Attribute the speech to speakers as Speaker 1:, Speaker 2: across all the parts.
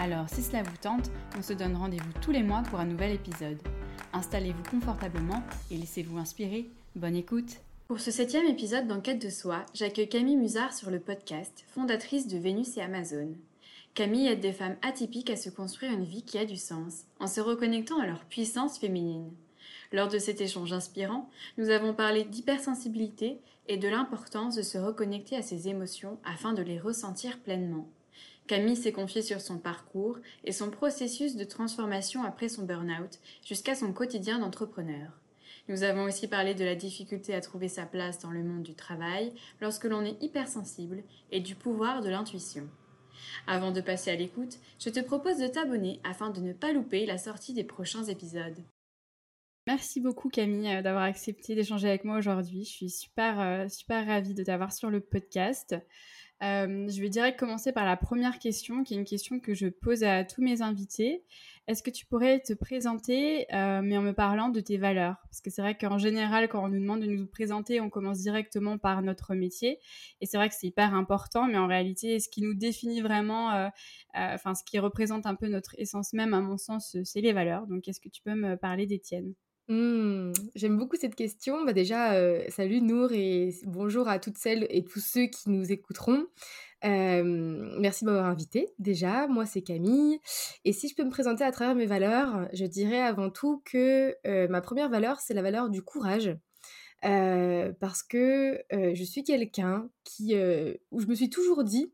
Speaker 1: Alors, si cela vous tente, on se donne rendez-vous tous les mois pour un nouvel épisode. Installez-vous confortablement et laissez-vous inspirer. Bonne écoute Pour ce septième épisode d'Enquête de soi, j'accueille Camille Musard sur le podcast, fondatrice de Vénus et Amazon. Camille aide des femmes atypiques à se construire une vie qui a du sens, en se reconnectant à leur puissance féminine. Lors de cet échange inspirant, nous avons parlé d'hypersensibilité et de l'importance de se reconnecter à ses émotions afin de les ressentir pleinement. Camille s'est confiée sur son parcours et son processus de transformation après son burn-out jusqu'à son quotidien d'entrepreneur. Nous avons aussi parlé de la difficulté à trouver sa place dans le monde du travail lorsque l'on est hypersensible et du pouvoir de l'intuition. Avant de passer à l'écoute, je te propose de t'abonner afin de ne pas louper la sortie des prochains épisodes. Merci beaucoup Camille euh, d'avoir accepté d'échanger avec moi aujourd'hui. Je suis super, euh, super ravie de t'avoir sur le podcast. Euh, je vais direct commencer par la première question, qui est une question que je pose à tous mes invités. Est-ce que tu pourrais te présenter, mais en me parlant de tes valeurs? Parce que c'est vrai qu'en général, quand on nous demande de nous présenter, on commence directement par notre métier. Et c'est vrai que c'est hyper important, mais en réalité, ce qui nous définit vraiment, enfin, ce qui représente un peu notre essence même, à mon sens, c'est les valeurs. Donc, est-ce que tu peux me parler des tiennes?
Speaker 2: Mmh, j'aime beaucoup cette question. Bah déjà, salut Nour et bonjour à toutes celles et tous ceux qui nous écouteront. merci de m'avoir invité. Déjà, moi c'est Camille. Et si je peux me présenter à travers mes valeurs, je dirais avant tout que ma première valeur, c'est la valeur du courage. parce que je suis quelqu'un qui, où je me suis toujours dit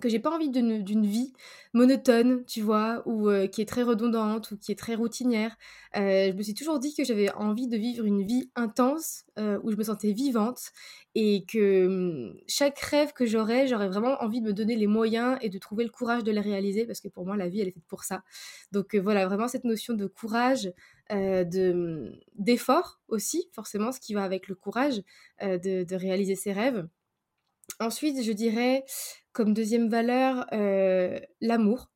Speaker 2: que j'ai pas envie d'une vie monotone, tu vois, ou euh, qui est très redondante, ou qui est très routinière. Euh, je me suis toujours dit que j'avais envie de vivre une vie intense, euh, où je me sentais vivante, et que hum, chaque rêve que j'aurais, j'aurais vraiment envie de me donner les moyens et de trouver le courage de les réaliser, parce que pour moi, la vie, elle est faite pour ça. Donc voilà, vraiment cette notion de courage, hum, d'effort aussi, forcément, ce qui va avec le courage de, de réaliser ses rêves. Ensuite, je dirais comme deuxième valeur l'amour.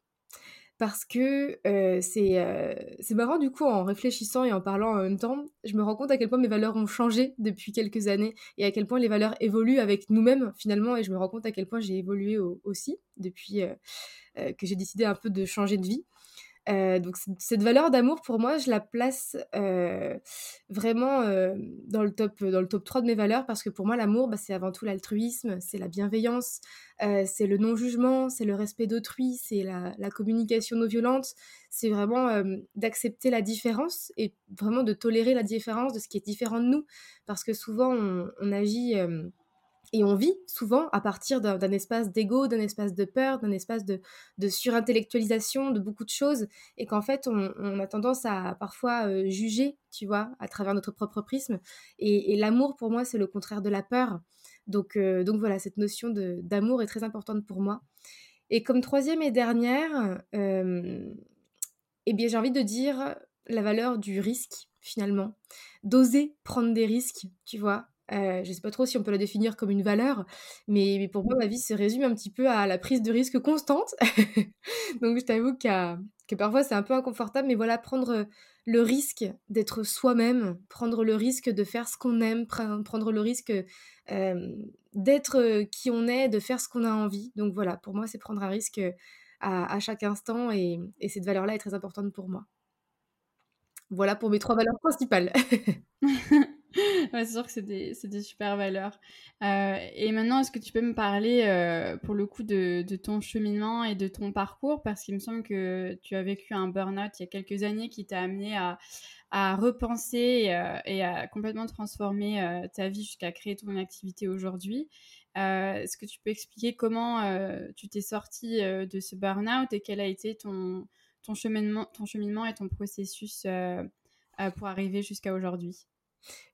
Speaker 2: Parce que c'est marrant du coup en réfléchissant et en parlant en même temps, je me rends compte à quel point mes valeurs ont changé depuis quelques années et à quel point les valeurs évoluent avec nous-mêmes finalement et je me rends compte à quel point j'ai évolué aussi depuis que j'ai décidé un peu de changer de vie. Euh, donc cette valeur d'amour, pour moi, je la place euh, vraiment euh, dans, le top, dans le top 3 de mes valeurs parce que pour moi, l'amour, bah, c'est avant tout l'altruisme, c'est la bienveillance, c'est le non-jugement, c'est le respect d'autrui, c'est la, communication non violente, c'est vraiment d'accepter la différence et vraiment de tolérer la différence de ce qui est différent de nous parce que souvent on agit et on vit souvent à partir d'un espace d'ego, d'un espace de peur, d'un espace de, surintellectualisation de beaucoup de choses, et qu'en fait, on, a tendance à parfois euh, juger, tu vois, à travers notre propre prisme. Et, l'amour, pour moi, c'est le contraire de la peur. Donc, euh, donc voilà, cette notion d'amour est très importante pour moi. Et comme troisième et dernière, euh, eh bien, j'ai envie de dire la valeur du risque, finalement. D'oser prendre des risques, tu vois, euh, je ne sais pas trop si on peut la définir comme une valeur, mais, pour moi, ma vie se résume un petit peu à la prise de risque constante. Donc, je t'avoue que parfois, c'est un peu inconfortable, mais voilà, prendre le risque d'être soi-même, prendre le risque de faire ce qu'on aime, prendre le risque euh, d'être qui on est, de faire ce qu'on a envie. Donc, voilà, pour moi, c'est prendre un risque à, chaque instant, et cette valeur-là est très importante pour moi. Voilà pour mes trois valeurs principales.
Speaker 1: c'est sûr que c'est des, super valeurs. Euh, et maintenant, est-ce que tu peux me parler, euh, pour le coup, de, ton cheminement et de ton parcours? Parce qu'il me semble que tu as vécu un burn-out il y a quelques années qui t'a amené à, repenser et, à complètement transformer euh, ta vie jusqu'à créer ton activité aujourd'hui. est-ce que tu peux expliquer comment tu t'es sorti de ce burn-out et quel a été ton, cheminement, ton cheminement et ton processus pour arriver jusqu'à aujourd'hui?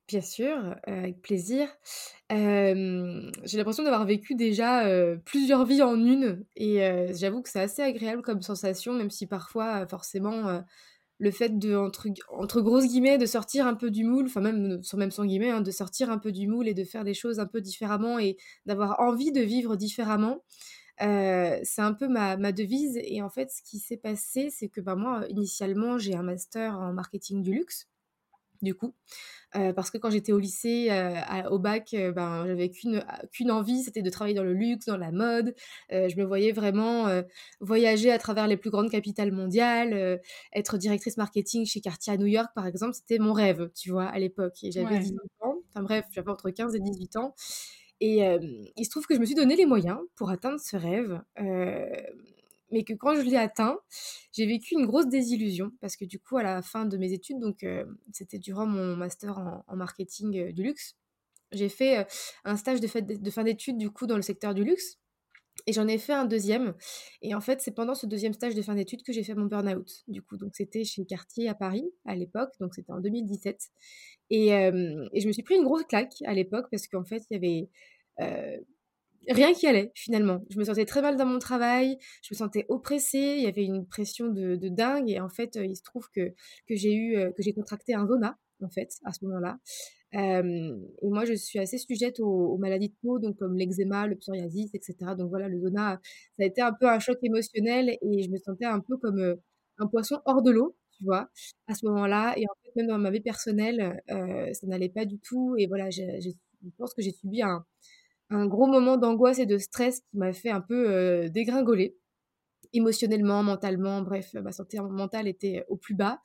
Speaker 2: Bien sûr, avec plaisir. j'ai l'impression d'avoir vécu déjà, plusieurs vies en une et j'avoue que c'est assez agréable comme sensation, même si parfois, forcément, le fait de, entre, entre, grosses guillemets, de sortir un peu du moule, enfin même, sans, même sans guillemets, hein, de sortir un peu du moule et de faire des choses un peu différemment et d'avoir envie de vivre différemment. C'est un peu ma, ma, devise. Et en fait, ce qui s'est passé, c'est que bah, moi, initialement, j'ai un master en marketing du luxe, du coup. Euh, parce que quand j'étais au lycée, euh, au bac, euh, ben, j'avais qu'une qu'une envie, c'était de travailler dans le luxe, dans la mode. je me voyais vraiment voyager à travers les plus grandes capitales mondiales, être directrice marketing chez Cartier à New York, par exemple, c'était mon rêve, tu vois, à l'époque. Et j'avais 18 ans, enfin bref, j'avais entre 15 et 18 ans. Et il se trouve que je me suis donné les moyens pour atteindre ce rêve mais que quand je l'ai atteint, j'ai vécu une grosse désillusion parce que du coup, à la fin de mes études, donc euh, c'était durant mon master en, marketing euh, du luxe, j'ai fait euh, un stage de, fin d'études du coup dans le secteur du luxe. Et j'en ai fait un deuxième. Et en fait, c'est pendant ce deuxième stage de fin d'études que j'ai fait mon burn-out. Du coup, donc c'était chez Cartier à Paris à l'époque, donc c'était en 2017. Et, et, je me suis pris une grosse claque à l'époque parce qu'en fait, il y avait rien qui allait finalement. Je me sentais très mal dans mon travail, je me sentais oppressée, il y avait une pression de, dingue et en fait, il se trouve que, que j'ai eu que j'ai contracté un zona en fait à ce moment-là. et moi, je suis assez sujette aux, maladies de peau, donc comme l'eczéma, le psoriasis, etc. Donc voilà, le zona, ça a été un peu un choc émotionnel et je me sentais un peu comme un poisson hors de l'eau, tu vois, à ce moment-là. Et en fait, même dans ma vie personnelle, ça n'allait pas du tout. Et voilà, je pense que j'ai subi un, un gros moment d'angoisse et de stress qui m'a fait un peu dégringoler émotionnellement, mentalement, bref, ma santé mentale était au plus bas.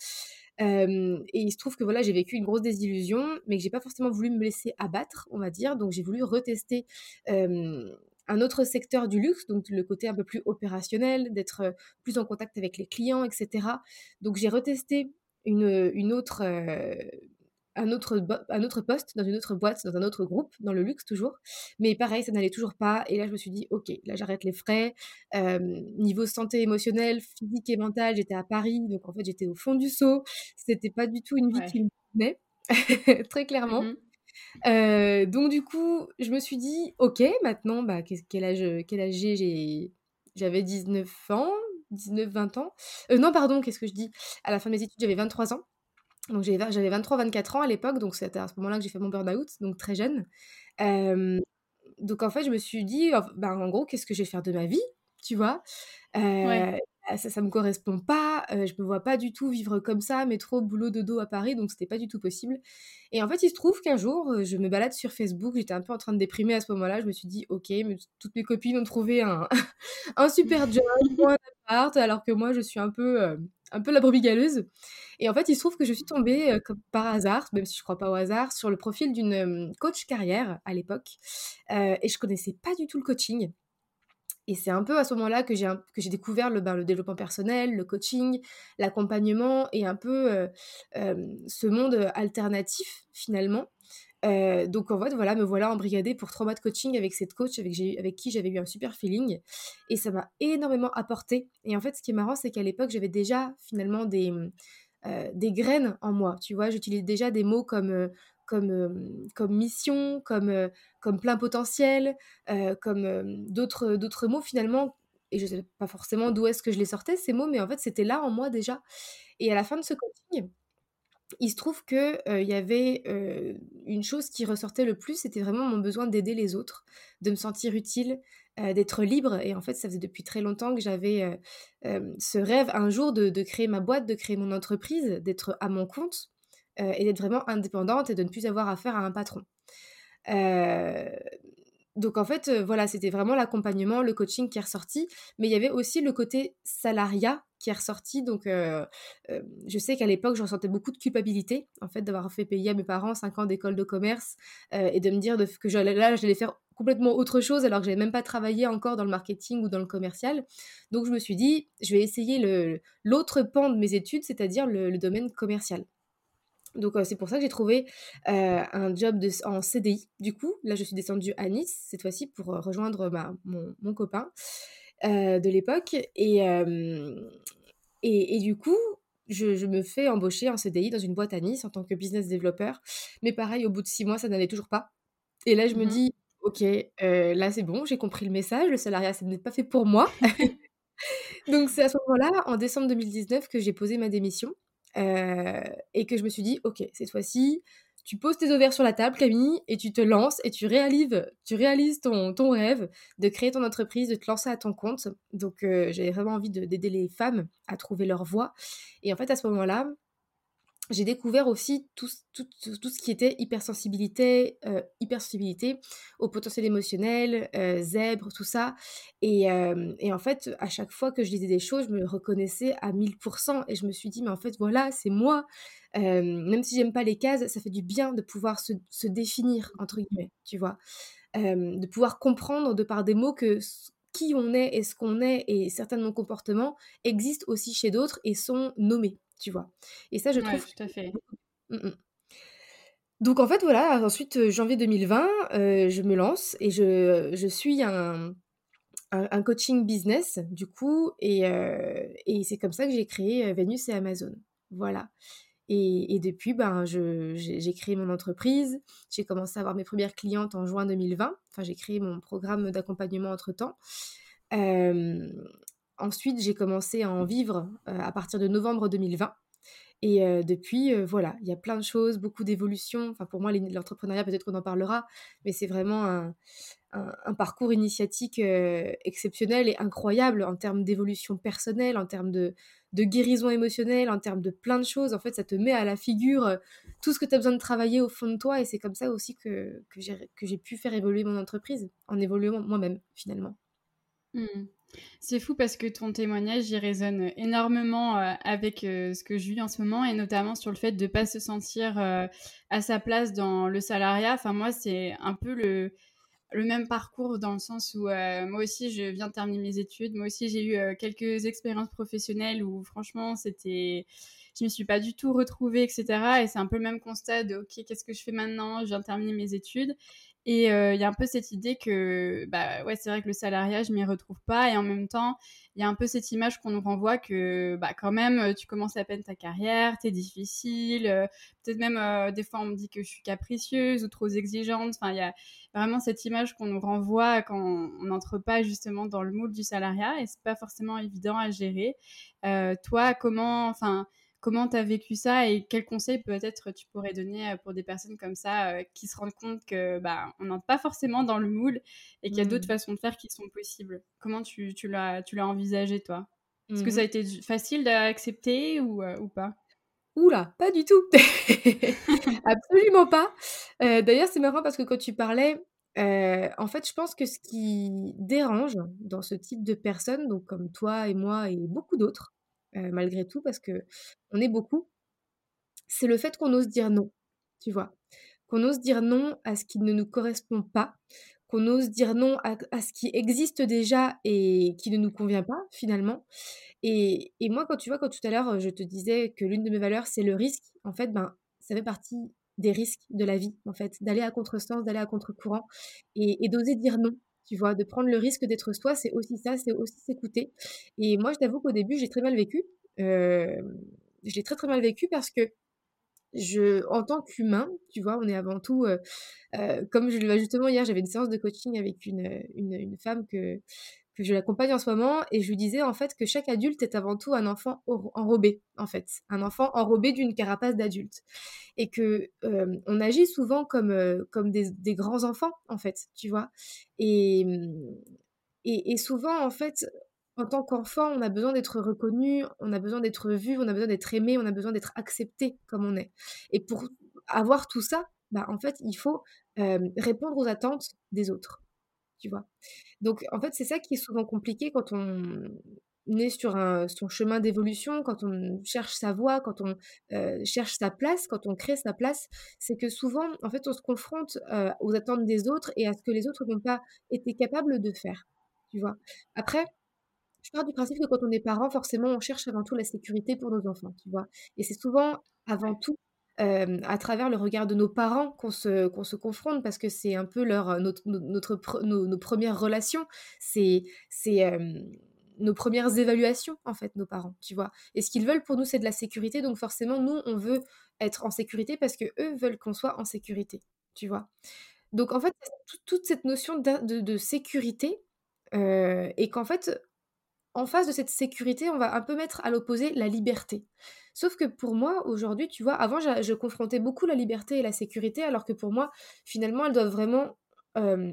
Speaker 2: et il se trouve que voilà, j'ai vécu une grosse désillusion, mais que j'ai pas forcément voulu me laisser abattre, on va dire. Donc j'ai voulu retester un autre secteur du luxe, donc le côté un peu plus opérationnel, d'être plus en contact avec les clients, etc. Donc j'ai retesté une, une autre un autre, un autre poste dans une autre boîte, dans un autre groupe, dans le luxe toujours. Mais pareil, ça n'allait toujours pas. Et là, je me suis dit, ok, là, j'arrête les frais. niveau santé émotionnelle, physique et mentale, j'étais à Paris. Donc, en fait, j'étais au fond du seau. C'était pas du tout une vie qui me venait, très clairement. Mmh donc, du coup, je me suis dit, ok, maintenant, bah, quel âge, quel âge j'ai? J'avais 19 ans, 19-20 ans. Euh, non, pardon, qu'est-ce que je dis? À la fin de mes études, j'avais 23 ans. Donc j'avais 23-24 ans à l'époque, donc c'était à ce moment-là que j'ai fait mon burn-out, donc très jeune. donc en fait, je me suis dit, ben, en gros, qu'est-ce que je vais faire de ma vie, tu vois? Bah, ça, ça me correspond pas, je me vois pas du tout vivre comme ça, métro, boulot, dodo à Paris, donc c'était pas du tout possible. Et en fait, il se trouve qu'un jour, je me balade sur Facebook, j'étais un peu en train de déprimer à ce moment-là, je me suis dit, ok, mais toutes mes copines ont trouvé un, un super job, un appart, alors que moi, je suis un peu un peu la brebis galeuse. Et en fait, il se trouve que je suis tombée, comme par hasard, même si je crois pas au hasard, sur le profil d'une coach carrière à l'époque. et je connaissais pas du tout le coaching. Et c'est un peu à ce moment-là que j'ai, que j'ai découvert le, ben, le développement personnel, le coaching, l'accompagnement et un peu ce monde alternatif finalement. Donc en fait, voilà, me voilà embrigadée pour trois mois de coaching avec cette coach avec, qui j'avais eu un super feeling. Et ça m'a énormément apporté. Et en fait, ce qui est marrant, c'est qu'à l'époque, j'avais déjà finalement des, des graines en moi. Tu vois, j'utilise déjà des mots comme comme, comme mission, comme, comme plein potentiel, comme d'autres, d'autres mots finalement. Et je ne sais pas forcément d'où est-ce que je les sortais, ces mots, mais en fait, c'était là en moi déjà. Et à la fin de ce coaching, il se trouve qu'il il y avait une chose qui ressortait le plus, c'était vraiment mon besoin d'aider les autres, de me sentir utile, d'être libre. Et en fait, ça faisait depuis très longtemps que j'avais ce rêve un jour de, de, créer ma boîte, de créer mon entreprise, d'être à mon compte. Et d'être vraiment indépendante et de ne plus avoir affaire à un patron. Donc en fait, voilà, c'était vraiment l'accompagnement, le coaching qui est ressorti, mais il y avait aussi le côté salariat qui est ressorti. Donc je sais qu'à l'époque, je ressentais beaucoup de culpabilité, en fait, d'avoir fait payer à mes parents 5 ans d'école de commerce et de me dire que là, j'allais faire complètement autre chose alors que j'avais même pas travaillé encore dans le marketing ou dans le commercial. Donc je me suis dit, je vais essayer l'autre pan de mes études, c'est-à-dire le domaine commercial. Donc c'est pour ça que j'ai trouvé un job en CDI. Du coup, là je suis descendue à Nice cette fois-ci pour rejoindre mon, copain de l'époque. Et, et, du coup, je, me fais embaucher en CDI dans une boîte à Nice en tant que business developer. Mais pareil, au bout de six mois, ça n'allait toujours pas. Et là, je me mmh dis, ok, là c'est bon, j'ai compris le message, le salariat, ça n'est pas fait pour moi. Donc c'est à ce moment-là, en décembre 2019, que j'ai posé ma démission et que je me suis dit, ok, cette fois-ci, tu poses tes ovaires sur la table, Camille, et tu te lances et tu réalises, tu réalises ton, ton rêve de créer ton entreprise, de te lancer à ton compte. Donc, euh, j'avais vraiment envie d'aider les femmes à trouver leur voie. Et en fait, à ce moment-là, j'ai découvert aussi tout, ce qui était hypersensibilité, euh, hypersensibilité au potentiel émotionnel, euh, zèbre, tout ça. Et, euh, et, en fait, à chaque fois que je lisais des choses, je me reconnaissais à 1000%. Et je me suis dit, mais en fait, voilà, c'est moi. Même si j'aime pas les cases, ça fait du bien de pouvoir se, définir, entre guillemets, tu vois. De pouvoir comprendre de par des mots que qui on est et ce qu'on est et certains de nos comportements existent aussi chez d'autres et sont nommés, tu vois. Et ça, je trouve.
Speaker 1: tout à fait.
Speaker 2: Mmh, mmh. Donc en fait, voilà, ensuite, euh, janvier 2020, euh, je me lance et je, je suis un, un, un, coaching business, du coup, et, euh, et c'est comme ça que j'ai créé Vénus et Amazon. Voilà. Et, et depuis, ben, j'ai créé mon entreprise. J'ai commencé à avoir mes premières clientes en juin 2020. Enfin, j'ai créé mon programme d'accompagnement entre-temps. Euh, ensuite, j'ai commencé à en vivre euh, à partir de novembre 2020. Et euh, depuis, euh, voilà, il y a plein de choses, beaucoup d'évolutions. Enfin, pour moi, l'entrepreneuriat, peut-être qu'on en parlera, mais c'est vraiment un, parcours initiatique exceptionnel et incroyable en termes d'évolution personnelle, en termes de, guérison émotionnelle, en termes de plein de choses. En fait, ça te met à la figure tout ce que tu as besoin de travailler au fond de toi. Et c'est comme ça aussi que j'ai pu faire évoluer mon entreprise, en évoluant moi-même, finalement.
Speaker 1: Mmh. C'est fou parce que ton témoignage, il résonne énormément euh, avec euh, ce que je vis en ce moment et notamment sur le fait de ne pas se sentir euh, à sa place dans le salariat. Enfin, moi, c'est un peu le, même parcours dans le sens où euh, moi aussi, je viens de terminer mes études. Moi aussi, j'ai eu euh, quelques expériences professionnelles où franchement, c'était... Je me suis pas du tout retrouvée, etc. Et c'est un peu le même constat de, OK, qu'est-ce que je fais maintenant? Je viens de terminer mes études. Et il euh, y a un peu cette idée que, bah ouais, c'est vrai que le salariat, je m'y retrouve pas. Et en même temps, il y a un peu cette image qu'on nous renvoie que, bah quand même, tu commences à peine ta carrière, t'es difficile. Euh, Peut-être même, euh, des fois, on me dit que je suis capricieuse ou trop exigeante. Enfin, il y a vraiment cette image qu'on nous renvoie quand on n'entre pas justement dans le moule du salariat. Et c'est pas forcément évident à gérer. Euh, toi, comment, enfin, Comment tu as vécu ça et quels conseils peut-être tu pourrais donner pour des personnes comme ça euh, qui se rendent compte que bah, on n'entre pas forcément dans le moule et qu'il y a mmh. d'autres façons de faire qui sont possibles Comment tu, tu l'as envisagé toi? Est-ce mmh. que ça a été facile d'accepter ou, euh, ou pas?
Speaker 2: Oula, pas du tout. Absolument pas. Euh, D'ailleurs, c'est marrant parce que quand tu parlais, euh, en fait, je pense que ce qui dérange dans ce type de personnes, donc comme toi et moi et beaucoup d'autres, euh, malgré tout, parce que on est beaucoup, c'est le fait qu'on ose dire non, tu vois. Qu'on ose dire non à ce qui ne nous correspond pas, qu'on ose dire non à, à, ce qui existe déjà et qui ne nous convient pas finalement. Et, moi, quand tu vois, quand tout à l'heure, je te disais que l'une de mes valeurs, c'est le risque, en fait, ben, ça fait partie des risques de la vie, en fait, d'aller à contresens, d'aller à contre-courant et d'oser dire non tu vois, de prendre le risque d'être soi, c'est aussi ça, c'est aussi s'écouter. Et moi, je t'avoue qu'au début, j'ai très mal vécu. Euh, je l'ai très très mal vécu parce que je, en tant qu'humain, tu vois, on est avant tout, euh, euh, comme je le justement hier, j'avais une séance de coaching avec une femme que, je l'accompagne en ce moment et je lui disais en fait que chaque adulte est avant tout un enfant enrobé en fait, un enfant enrobé d'une carapace d'adulte et que euh, on agit souvent comme euh, comme des, grands enfants en fait, tu vois. Et, et, et souvent en fait en tant qu'enfant, on a besoin d'être reconnu, on a besoin d'être vu, on a besoin d'être aimé, on a besoin d'être accepté comme on est. Et pour avoir tout ça, bah, en fait, il faut euh, répondre aux attentes des autres tu vois. Donc, en fait, c'est ça qui est souvent compliqué quand on est sur un, son chemin d'évolution, quand on cherche sa voie, quand on euh, cherche sa place, quand on crée sa place, c'est que souvent, en fait, on se confronte euh, aux attentes des autres et à ce que les autres n'ont pas été capables de faire, tu vois. Après, je pars du principe que quand on est parent, forcément, on cherche avant tout la sécurité pour nos enfants, tu vois. Et c'est souvent, avant tout, à travers le regard de nos parents qu'on se, qu'on se confronte parce que c'est un peu leur, notre, notre, nos, premières relations, c'est, c'est nos premières évaluations en fait, nos parents, tu vois. Et ce qu'ils veulent pour nous, c'est de la sécurité, donc forcément, nous, on veut être en sécurité parce que eux veulent qu'on soit en sécurité, tu vois. Donc en fait, toute cette notion de, sécurité et qu'en fait, en face de cette sécurité, on va un peu mettre à l'opposé la liberté. Sauf que pour moi, aujourd'hui, tu vois, avant, je, confrontais beaucoup la liberté et la sécurité, alors que pour moi, finalement, elles doivent vraiment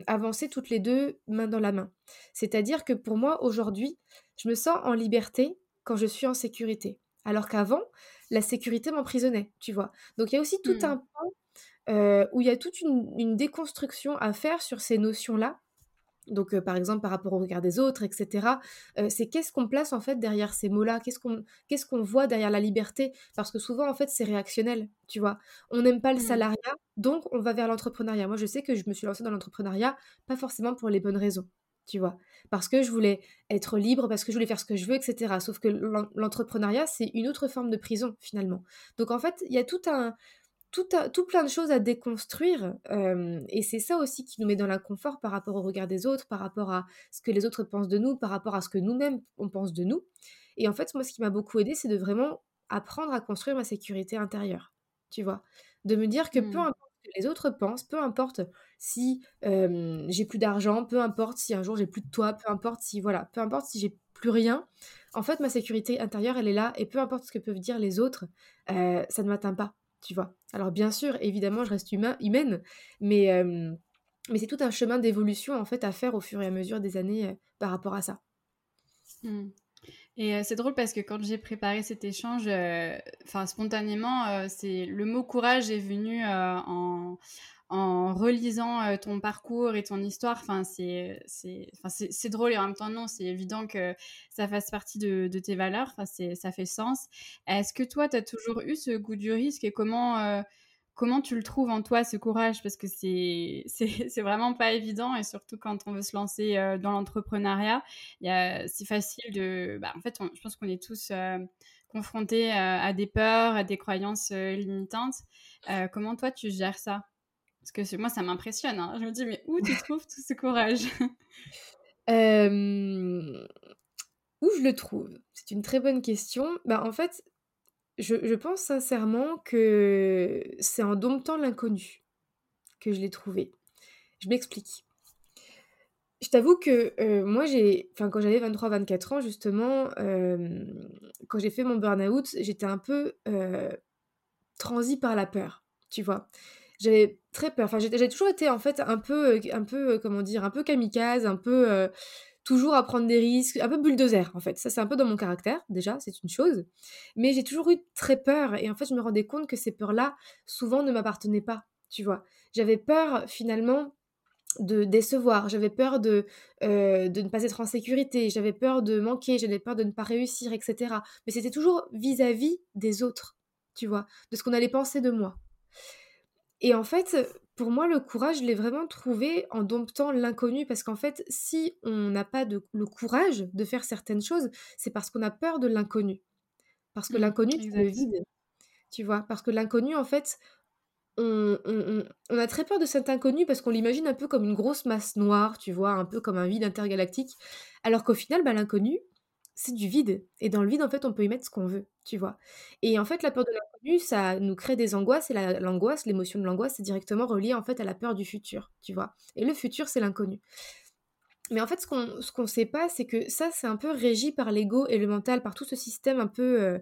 Speaker 2: avancer toutes les deux main dans la main. C'est-à-dire que pour moi, aujourd'hui, je me sens en liberté quand je suis en sécurité. Alors qu'avant, la sécurité m'emprisonnait, tu vois. Donc il y a aussi tout mmh. un point où il y a toute une, déconstruction à faire sur ces notions-là donc, par exemple, par rapport au regard des autres, etc. c'est qu'est-ce qu'on place en fait derrière ces mots-là? Qu'est-ce qu'on qu'est-ce qu'on voit derrière la liberté? Parce que souvent, en fait, c'est réactionnel, tu vois? On n'aime pas le mmh. salariat, donc on va vers l'entrepreneuriat. Moi, je sais que je me suis lancée dans l'entrepreneuriat, pas forcément pour les bonnes raisons, tu vois? Parce que je voulais être libre, parce que je voulais faire ce que je veux, etc. Sauf que l'entrepreneuriat, c'est une autre forme de prison, finalement. Donc, en fait, il y a tout un tout, tout, plein de choses à déconstruire. et c'est ça aussi qui nous met dans l'inconfort par rapport au regard des autres, par rapport à ce que les autres pensent de nous, par rapport à ce que nous-mêmes on pense de nous. Et en fait, moi, ce qui m'a beaucoup aidé, c'est de vraiment apprendre à construire ma sécurité intérieure. Tu vois De me dire que peu mmh. importe ce que les autres pensent, peu importe si j'ai plus d'argent, peu importe si un jour j'ai plus de toit, peu importe si, voilà, peu importe si j'ai plus rien. En fait, ma sécurité intérieure, elle est là, et peu importe ce que peuvent dire les autres, ça ne m'atteint pas tu vois. Alors bien sûr, évidemment, je reste humain, humaine, mais, mais c'est tout un chemin d'évolution en fait à faire au fur et à mesure des années par rapport à ça.
Speaker 1: Mmh. Et c'est drôle parce que quand j'ai préparé cet échange, enfin spontanément, c'est le mot courage est venu en en relisant euh, ton parcours et ton histoire, c'est drôle et en même temps non, c'est évident que ça fasse partie de, tes valeurs, ça fait sens. Est-ce que toi tu as toujours eu ce goût du risque et comment euh, comment tu le trouves en toi ce courage? Parce que c'est c'est vraiment pas évident et surtout quand on veut se lancer euh, dans l'entrepreneuriat, c'est facile de bah, en fait je pense qu'on est tous confrontés à des peurs, à des croyances limitantes. comment toi tu gères ça? Parce que moi, ça m'impressionne. Hein. Je me dis, mais où tu trouves tout ce courage?
Speaker 2: Où je le trouve? C'est une très bonne question. Bah, en fait, je, pense sincèrement que c'est en domptant l'inconnu que je l'ai trouvé. Je m'explique. Je t'avoue que moi, j'ai, enfin, quand j'avais 23-24 ans, justement, quand j'ai fait mon burn-out, j'étais un peu transi par la peur, tu vois? J'avais très peur. Enfin, j'ai toujours été en fait un peu, euh, un peu, euh, comment dire, un peu kamikaze, un peu euh, toujours à prendre des risques, un peu bulldozer en fait. Ça, c'est un peu dans mon caractère déjà, c'est une chose. Mais j'ai toujours eu très peur et en fait, je me rendais compte que ces peurs-là, souvent, ne m'appartenaient pas. Tu vois, j'avais peur finalement de décevoir, j'avais peur de, de ne pas être en sécurité, j'avais peur de manquer, j'avais peur de ne pas réussir, etc. Mais c'était toujours vis à -vis des autres, tu vois, de ce qu'on allait penser de moi. Et en fait, pour moi, le courage, je l'ai vraiment trouvé en domptant l'inconnu, parce qu'en fait, si on n'a pas de, le courage de faire certaines choses, c'est parce qu'on a peur de l'inconnu. Parce que mmh, l'inconnu, c'est le vide. Tu vois Parce que l'inconnu, en fait, on, on, a très peur de cet inconnu parce qu'on l'imagine un peu comme une grosse masse noire, tu vois, un peu comme un vide intergalactique. Alors qu'au final, bah, l'inconnu, c'est du vide. Et dans le vide, en fait, on peut y mettre ce qu'on veut, tu vois. Et en fait, la peur de l'inconnu, ça nous crée des angoisses. Et l'angoisse, l'émotion de l'angoisse, c'est directement relié, en fait, à la peur du futur, tu vois. Et le futur, c'est l'inconnu. Mais en fait, ce qu'on qu'on sait pas, c'est que ça, c'est un peu régi par l'ego et le mental, par tout ce système un peu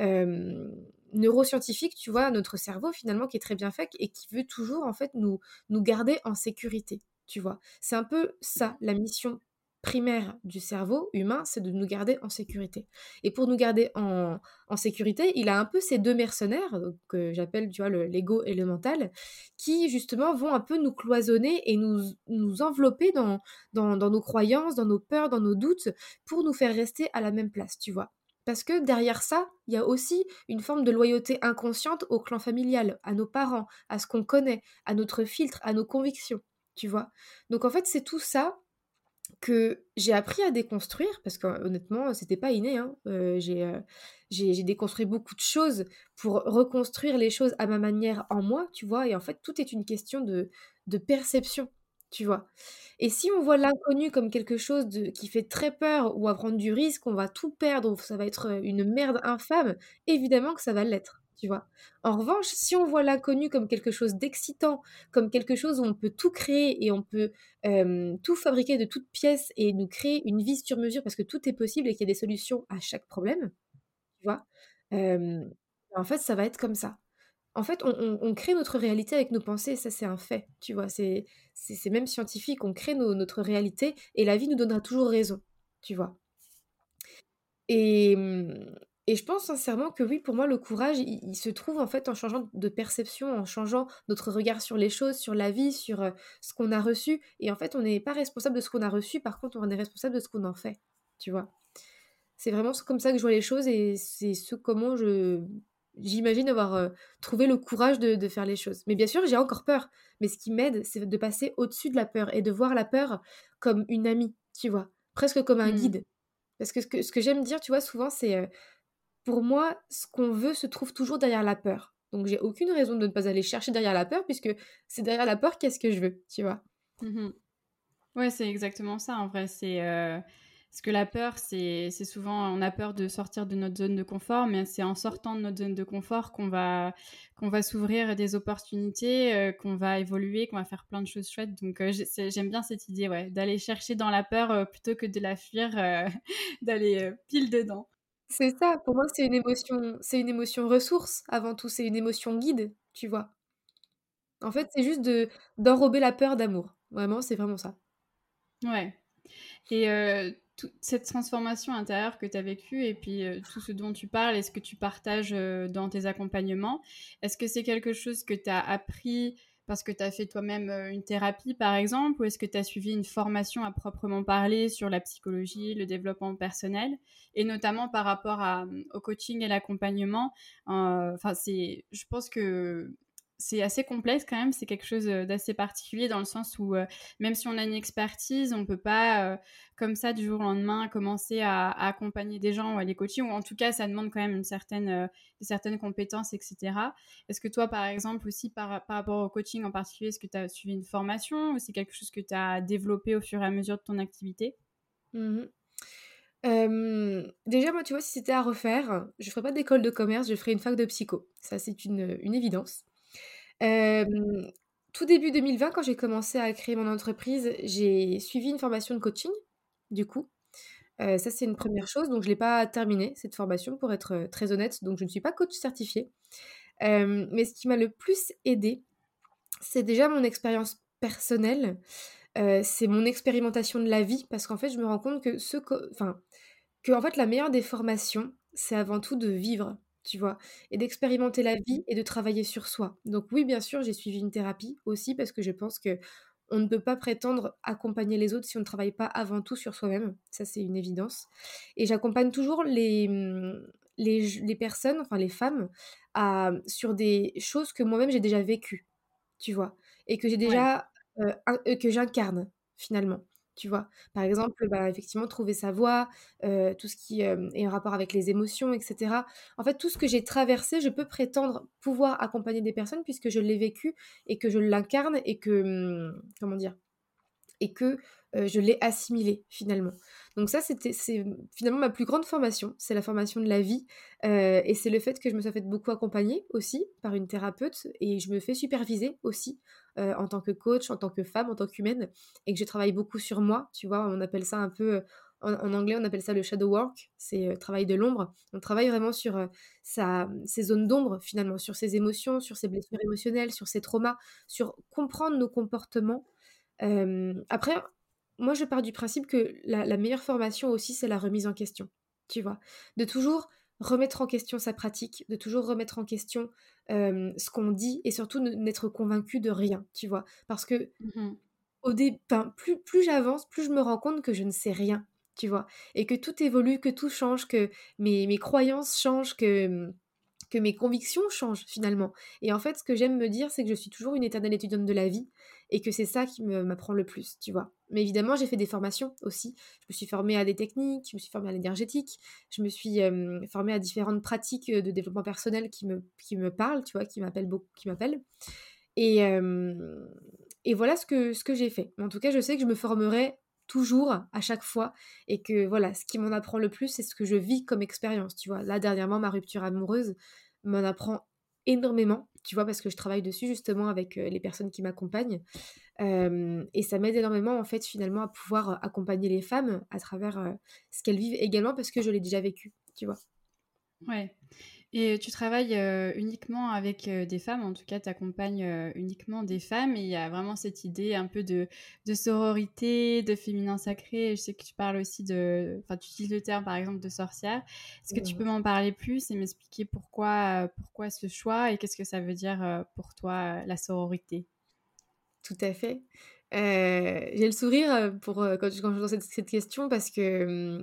Speaker 2: euh, neuroscientifique, tu vois, notre cerveau, finalement, qui est très bien fait et qui veut toujours, en fait, nous, nous garder en sécurité, tu vois. C'est un peu ça, la mission primaire du cerveau humain, c'est de nous garder en sécurité. Et pour nous garder en, sécurité, il a un peu ces deux mercenaires, que j'appelle, tu vois, l'ego et le mental, qui justement vont un peu nous cloisonner et nous, nous envelopper dans, dans, nos croyances, dans nos peurs, dans nos doutes, pour nous faire rester à la même place, tu vois. Parce que derrière ça, il y a aussi une forme de loyauté inconsciente au clan familial, à nos parents, à ce qu'on connaît, à notre filtre, à nos convictions, tu vois. Donc en fait, c'est tout ça que j'ai appris à déconstruire, parce qu'honnêtement, c'était pas inné. Hein. Euh, euh, j'ai, déconstruit beaucoup de choses pour reconstruire les choses à ma manière en moi, tu vois. Et en fait, tout est une question de, de perception, tu vois. Et si on voit l'inconnu comme quelque chose de, qui fait très peur ou à prendre du risque, on va tout perdre, ça va être une merde infâme, évidemment que ça va l'être, En revanche, si on voit l'inconnu comme quelque chose d'excitant, comme quelque chose où on peut tout créer et on peut tout fabriquer de toutes pièces et nous créer une vie sur mesure parce que tout est possible et qu'il y a des solutions à chaque problème, tu vois, en fait, ça va être comme ça. En fait, on, crée notre réalité avec nos pensées, ça c'est un fait, tu vois, c'est même scientifique, on crée notre réalité et la vie nous donnera toujours raison, tu vois. Et, et je pense sincèrement que oui, pour moi, le courage, il, se trouve en fait en changeant de perception, en changeant notre regard sur les choses, sur la vie, sur euh, ce qu'on a reçu. Et en fait, on n'est pas responsable de ce qu'on a reçu, par contre, on est responsable de ce qu'on en fait, tu vois. C'est vraiment comme ça que je vois les choses et c'est ce comment je j'imagine avoir euh, trouvé le courage de, faire les choses. Mais bien sûr, j'ai encore peur. Mais ce qui m'aide, c'est de passer au-dessus de la peur et de voir la peur comme une amie, tu vois, presque comme un mmh. guide. Parce que ce que, que j'aime dire, tu vois, souvent, c'est euh, pour moi, ce qu'on veut se trouve toujours derrière la peur. Donc j'ai aucune raison de ne pas aller chercher derrière la peur, puisque c'est derrière la peur qu'est-ce que je veux, tu vois?
Speaker 1: Mmh ouais, c'est exactement ça en vrai. C'est euh, que la peur, c'est souvent on a peur de sortir de notre zone de confort, mais c'est en sortant de notre zone de confort qu'on va qu'on va s'ouvrir des opportunités, euh, qu'on va évoluer, qu'on va faire plein de choses chouettes. Donc euh, j'aime bien cette idée, ouais, d'aller chercher dans la peur plutôt que de la fuir, d'aller pile dedans.
Speaker 2: C'est ça, pour moi, c'est une émotion c'est une émotion ressource avant tout, c'est une émotion guide, tu vois? En fait, c'est juste de d'enrober la peur d'amour. Vraiment, c'est vraiment ça.
Speaker 1: Ouais et toute cette transformation intérieure que tu as vécue et puis tout ce dont tu parles et ce que tu partages, dans tes accompagnements, est-ce que c'est quelque chose que tu as appris parce que tu as fait toi-même euh, une thérapie, par exemple, ou est-ce que tu as suivi une formation à proprement parler sur la psychologie, le développement personnel, et notamment par rapport au coaching et l'accompagnement euh, Enfin, je pense que c'est assez complexe quand même, c'est quelque chose d'assez particulier dans le sens où même si on a une expertise, on peut pas comme ça du jour au lendemain commencer à, accompagner des gens ou à les coacher, ou en tout cas ça demande quand même une certaine, certaines compétences, etc. Est-ce que toi par exemple aussi par, par rapport au coaching en particulier, est-ce que tu as suivi une formation ou c'est quelque chose que tu as développé au fur et à mesure de ton activité?
Speaker 2: Mmh déjà, moi, tu vois, si c'était à refaire, je ferais pas d'école de commerce, je ferais une fac de psycho. Ça, c'est une, une évidence tout début 2020, quand j'ai commencé à créer mon entreprise, j'ai suivi une formation de coaching, du coup. ça, c'est une première chose. Donc, je ne l'ai pas terminée, cette formation, pour être très honnête. Donc, je ne suis pas coach certifiée. mais ce qui m'a le plus aidé, c'est déjà mon expérience personnelle. c'est mon expérimentation de la vie. Parce qu'en fait, je me rends compte que, ce enfin, que en fait, la meilleure des formations, c'est avant tout de vivre tu vois? Et d'expérimenter la vie et de travailler sur soi. Donc oui, bien sûr, j'ai suivi une thérapie aussi parce que je pense que on ne peut pas prétendre accompagner les autres si on ne travaille pas avant tout sur soi-même. Ça, c'est une évidence. Et j'accompagne toujours les, mmh, les, personnes, enfin les femmes, à, sur des choses que moi-même j'ai déjà vécues, tu vois? Et que j'ai déjà, euh, que j'incarne finalement tu vois? Par exemple, bah, effectivement, trouver sa voix, tout ce qui est en rapport avec les émotions, etc. En fait, tout ce que j'ai traversé, je peux prétendre pouvoir accompagner des personnes puisque je l'ai vécu et que je l'incarne et que, mmh, comment dire, et que je l'ai assimilé finalement. Donc ça, c'était, c'est finalement ma plus grande formation, c'est la formation de la vie, et c'est le fait que je me sois fait beaucoup accompagner aussi par une thérapeute, et je me fais superviser aussi en tant que coach, en tant que femme, en tant qu'humaine, et que je travaille beaucoup sur moi, tu vois, on appelle ça un peu... En, anglais, on appelle ça le shadow work, c'est travail de l'ombre. On travaille vraiment sur sa, ses zones d'ombre, finalement, sur ses émotions, sur ses blessures émotionnelles, sur ses traumas, sur comprendre nos comportements. Après, moi, je pars du principe que la, meilleure formation aussi, c'est la remise en question, tu vois? De toujours remettre en question sa pratique, de toujours remettre en question ce qu'on dit et surtout n'être convaincu de rien, tu vois? Parce que mmh au plus, plus j'avance, plus je me rends compte que je ne sais rien, tu vois? Et que tout évolue, que tout change, que mes, mes croyances changent, que que mes convictions changent finalement. Et en fait, ce que j'aime me dire, c'est que je suis toujours une éternelle étudiante de la vie et que c'est ça qui m'apprend le plus, tu vois. Mais évidemment, j'ai fait des formations aussi. Je me suis formée à des techniques, je me suis formée à l'énergétique, je me suis formée à différentes pratiques de développement personnel qui me, qui me parlent, tu vois, qui m'appellent beaucoup, qui m'appellent. Et, et voilà ce que, ce que j'ai fait. En tout cas, je sais que je me formerai toujours à chaque fois et que voilà ce qui m'en apprend le plus c'est ce que je vis comme expérience tu vois là dernièrement ma rupture amoureuse m'en apprend énormément, tu vois, parce que je travaille dessus justement avec les personnes qui m'accompagnent. et ça m'aide énormément, en fait, finalement, à pouvoir accompagner les femmes à travers ce qu'elles vivent également, parce que je l'ai déjà vécu, tu vois.
Speaker 1: Ouais. Et tu travailles uniquement avec des femmes, en tout cas, tu accompagnes uniquement des femmes, et il y a vraiment cette idée un peu de, de, sororité, de féminin sacré. Je sais que tu parles aussi de. Enfin, tu utilises le terme, par exemple, de sorcière. Est-ce que tu peux m'en parler plus et m'expliquer pourquoi, pourquoi ce choix et qu'est-ce que ça veut dire pour toi, la sororité?
Speaker 2: Tout à fait. J'ai le sourire pour, quand, je, quand cette, cette, question parce que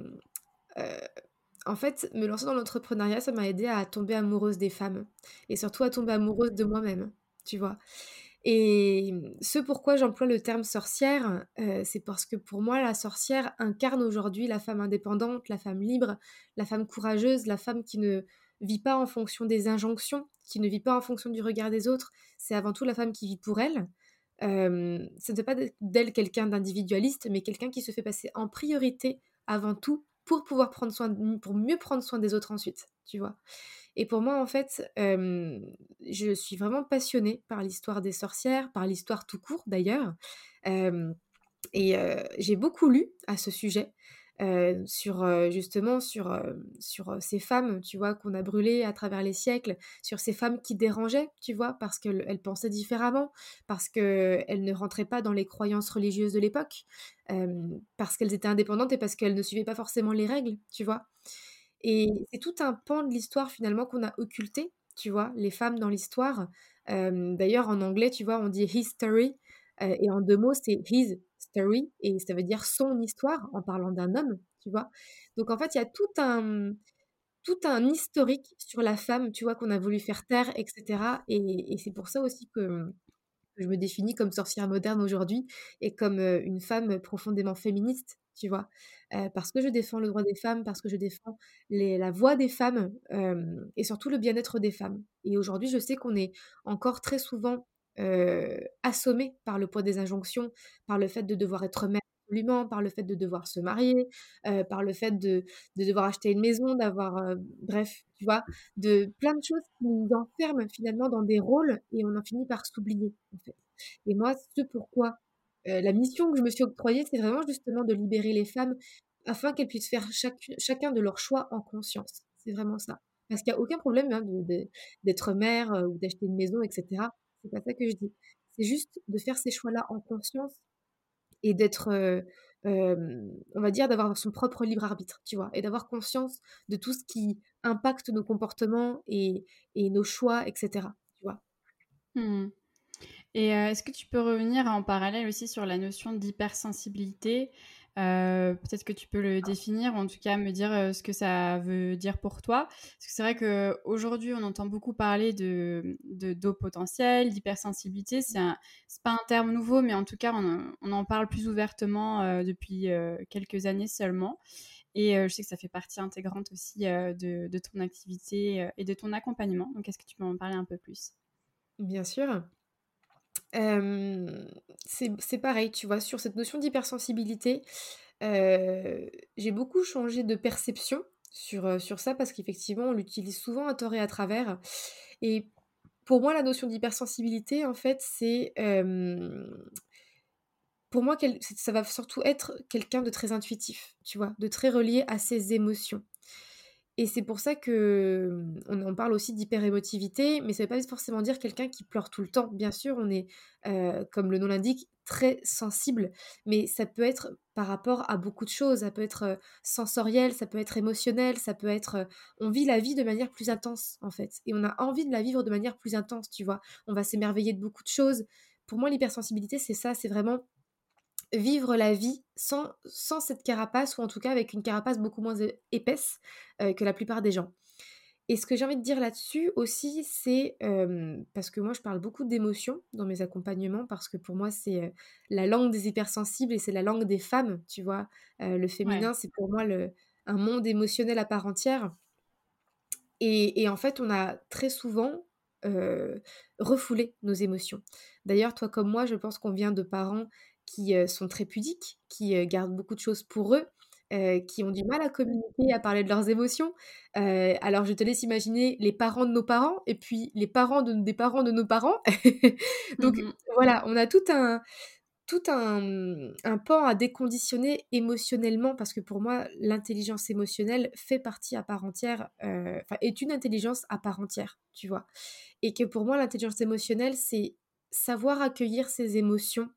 Speaker 2: en fait, me lancer dans l'entrepreneuriat, ça m'a aidé à tomber amoureuse des femmes et surtout à tomber amoureuse de moi-même, tu vois. Et ce pourquoi j'emploie le terme sorcière, euh, c'est parce que pour moi, la sorcière incarne aujourd'hui la femme indépendante, la femme libre, la femme courageuse, la femme qui ne vit pas en fonction des injonctions, qui ne vit pas en fonction du regard des autres. C'est avant tout la femme qui vit pour elle. Euh, ça ne fait pas d'elle quelqu'un d'individualiste, mais quelqu'un qui se fait passer en priorité avant tout pour pouvoir prendre soin, pour mieux prendre soin des autres ensuite, tu vois. Et pour moi, en fait, je suis vraiment passionnée par l'histoire des sorcières, par l'histoire tout court d'ailleurs. et j'ai beaucoup lu à ce sujet. Euh, sur euh, justement sur, euh, sur ces femmes, tu vois, qu'on a brûlées à travers les siècles, sur ces femmes qui dérangeaient, tu vois, parce qu'elles pensaient différemment, parce qu'elles ne rentraient pas dans les croyances religieuses de l'époque, parce qu'elles étaient indépendantes et parce qu'elles ne suivaient pas forcément les règles, tu vois. Et c'est tout un pan de l'histoire finalement qu'on a occulté, tu vois, les femmes dans l'histoire. D'ailleurs, en anglais, tu vois, on dit history, et en deux mots, c'est his story, et ça veut dire son histoire, en parlant d'un homme, tu vois. Donc en fait, il y a tout un, tout un historique sur la femme, tu vois, qu'on a voulu faire taire, etc. Et, c'est pour ça aussi que, je me définis comme sorcière moderne aujourd'hui et comme une femme profondément féministe, tu vois. parce que je défends le droit des femmes, parce que je défends la voix des femmes et surtout le bien-être des femmes. Et aujourd'hui, je sais qu'on est encore très souvent euh, assommé par le poids des injonctions, par le fait de devoir être mère absolument, par le fait de devoir se marier, euh, par le fait de, de, devoir acheter une maison, d'avoir, euh, bref, tu vois, de plein de choses qui nous enferment finalement dans des rôles et on en finit par s'oublier, en fait. Et moi, ce pourquoi la mission que je me suis octroyée, c'est vraiment justement de libérer les femmes afin qu'elles puissent faire chacun de leurs choix en conscience. C'est vraiment ça. Parce qu'il n'y a aucun problème hein, d'être mère ou d'acheter une maison, etc. C'est pas ça que je dis. C'est juste de faire ces choix-là en conscience et d'être, on va dire, d'avoir son propre libre arbitre, tu vois, et d'avoir conscience de tout ce qui impacte nos comportements et, nos choix, etc. Tu vois.
Speaker 1: Mmh. Et est-ce que tu peux revenir en parallèle aussi sur la notion d'hypersensibilité? Euh, peut-être que tu peux le définir, en tout cas me dire euh, ce que ça veut dire pour toi. Parce que c'est vrai qu'aujourd'hui, on entend beaucoup parler de, de d'eau potentielle, d'hypersensibilité. C'est, pas un terme nouveau, mais en tout cas, on, en parle plus ouvertement euh, depuis quelques années seulement. Et je sais que ça fait partie intégrante aussi de, de, ton activité et de ton accompagnement. Donc, est-ce que tu peux en parler un peu plus?
Speaker 2: Bien sûr c'est pareil, tu vois, sur cette notion d'hypersensibilité, j'ai beaucoup changé de perception sur, sur ça parce qu'effectivement, on l'utilise souvent à tort et à travers. Et pour moi, la notion d'hypersensibilité, en fait, c'est... pour moi, ça va surtout être quelqu'un de très intuitif, tu vois, de très relié à ses émotions. Et c'est pour ça que on en parle aussi d'hyper-émotivité, mais ça ne veut pas forcément dire quelqu'un qui pleure tout le temps. Bien sûr, on est, comme le nom l'indique, très sensible, mais ça peut être par rapport à beaucoup de choses. Ça peut être sensoriel, ça peut être émotionnel, ça peut être... on vit la vie de manière plus intense, en fait. Et on a envie de la vivre de manière plus intense, tu vois. On va s'émerveiller de beaucoup de choses. Pour moi, l'hypersensibilité, c'est ça, c'est vraiment vivre la vie sans, sans cette carapace, ou en tout cas avec une carapace beaucoup moins épaisse euh, que la plupart des gens. Et ce que j'ai envie de dire là-dessus aussi, c'est parce que moi je parle beaucoup d'émotions dans mes accompagnements, parce que pour moi c'est euh, la langue des hypersensibles et c'est la langue des femmes, tu vois. Euh, le féminin, c'est pour moi le, un monde émotionnel à part entière. Et, et en fait, on a très souvent refoulé nos émotions. D'ailleurs, toi comme moi, je pense qu'on vient de parents qui sont très pudiques, qui gardent beaucoup de choses pour eux, qui ont du mal à communiquer, à parler de leurs émotions. alors je te laisse imaginer les parents de nos parents et puis les parents de, des parents de nos parents. Donc mmh voilà, on a tout un tout un, un, pan à déconditionner émotionnellement, parce que pour moi, l'intelligence émotionnelle fait partie à part entière, enfin, est une intelligence à part entière, tu vois? Et que pour moi, l'intelligence émotionnelle, c'est savoir accueillir ses émotions,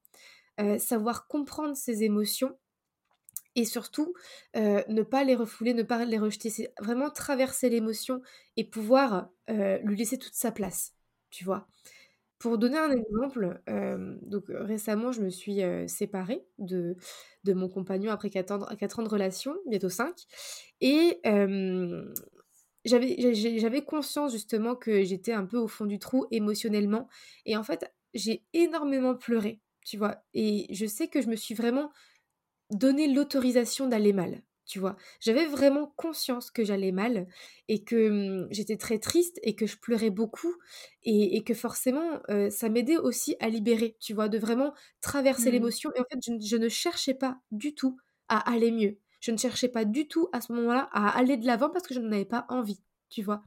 Speaker 2: savoir comprendre ses émotions, et surtout ne pas les refouler, ne pas les rejeter. C'est vraiment traverser l'émotion et pouvoir lui laisser toute sa place, tu vois. Pour donner un exemple, donc récemment, je me suis séparée de, de mon compagnon après 4 ans, ans de relation, bientôt 5. Et j'avais conscience justement que j'étais un peu au fond du trou émotionnellement. Et en fait, j'ai énormément pleuré, tu vois? Et je sais que je me suis vraiment donné l'autorisation d'aller mal tu vois? J'avais vraiment conscience que j'allais mal et que mmh, j'étais très triste et que je pleurais beaucoup et, que forcément ça m'aidait aussi à libérer, tu vois, de vraiment traverser mmh. l'émotion. Et en fait, je, ne cherchais pas du tout à aller mieux. Je ne cherchais pas du tout à ce moment-là à aller de l'avant parce que je n'en avais pas envie tu vois.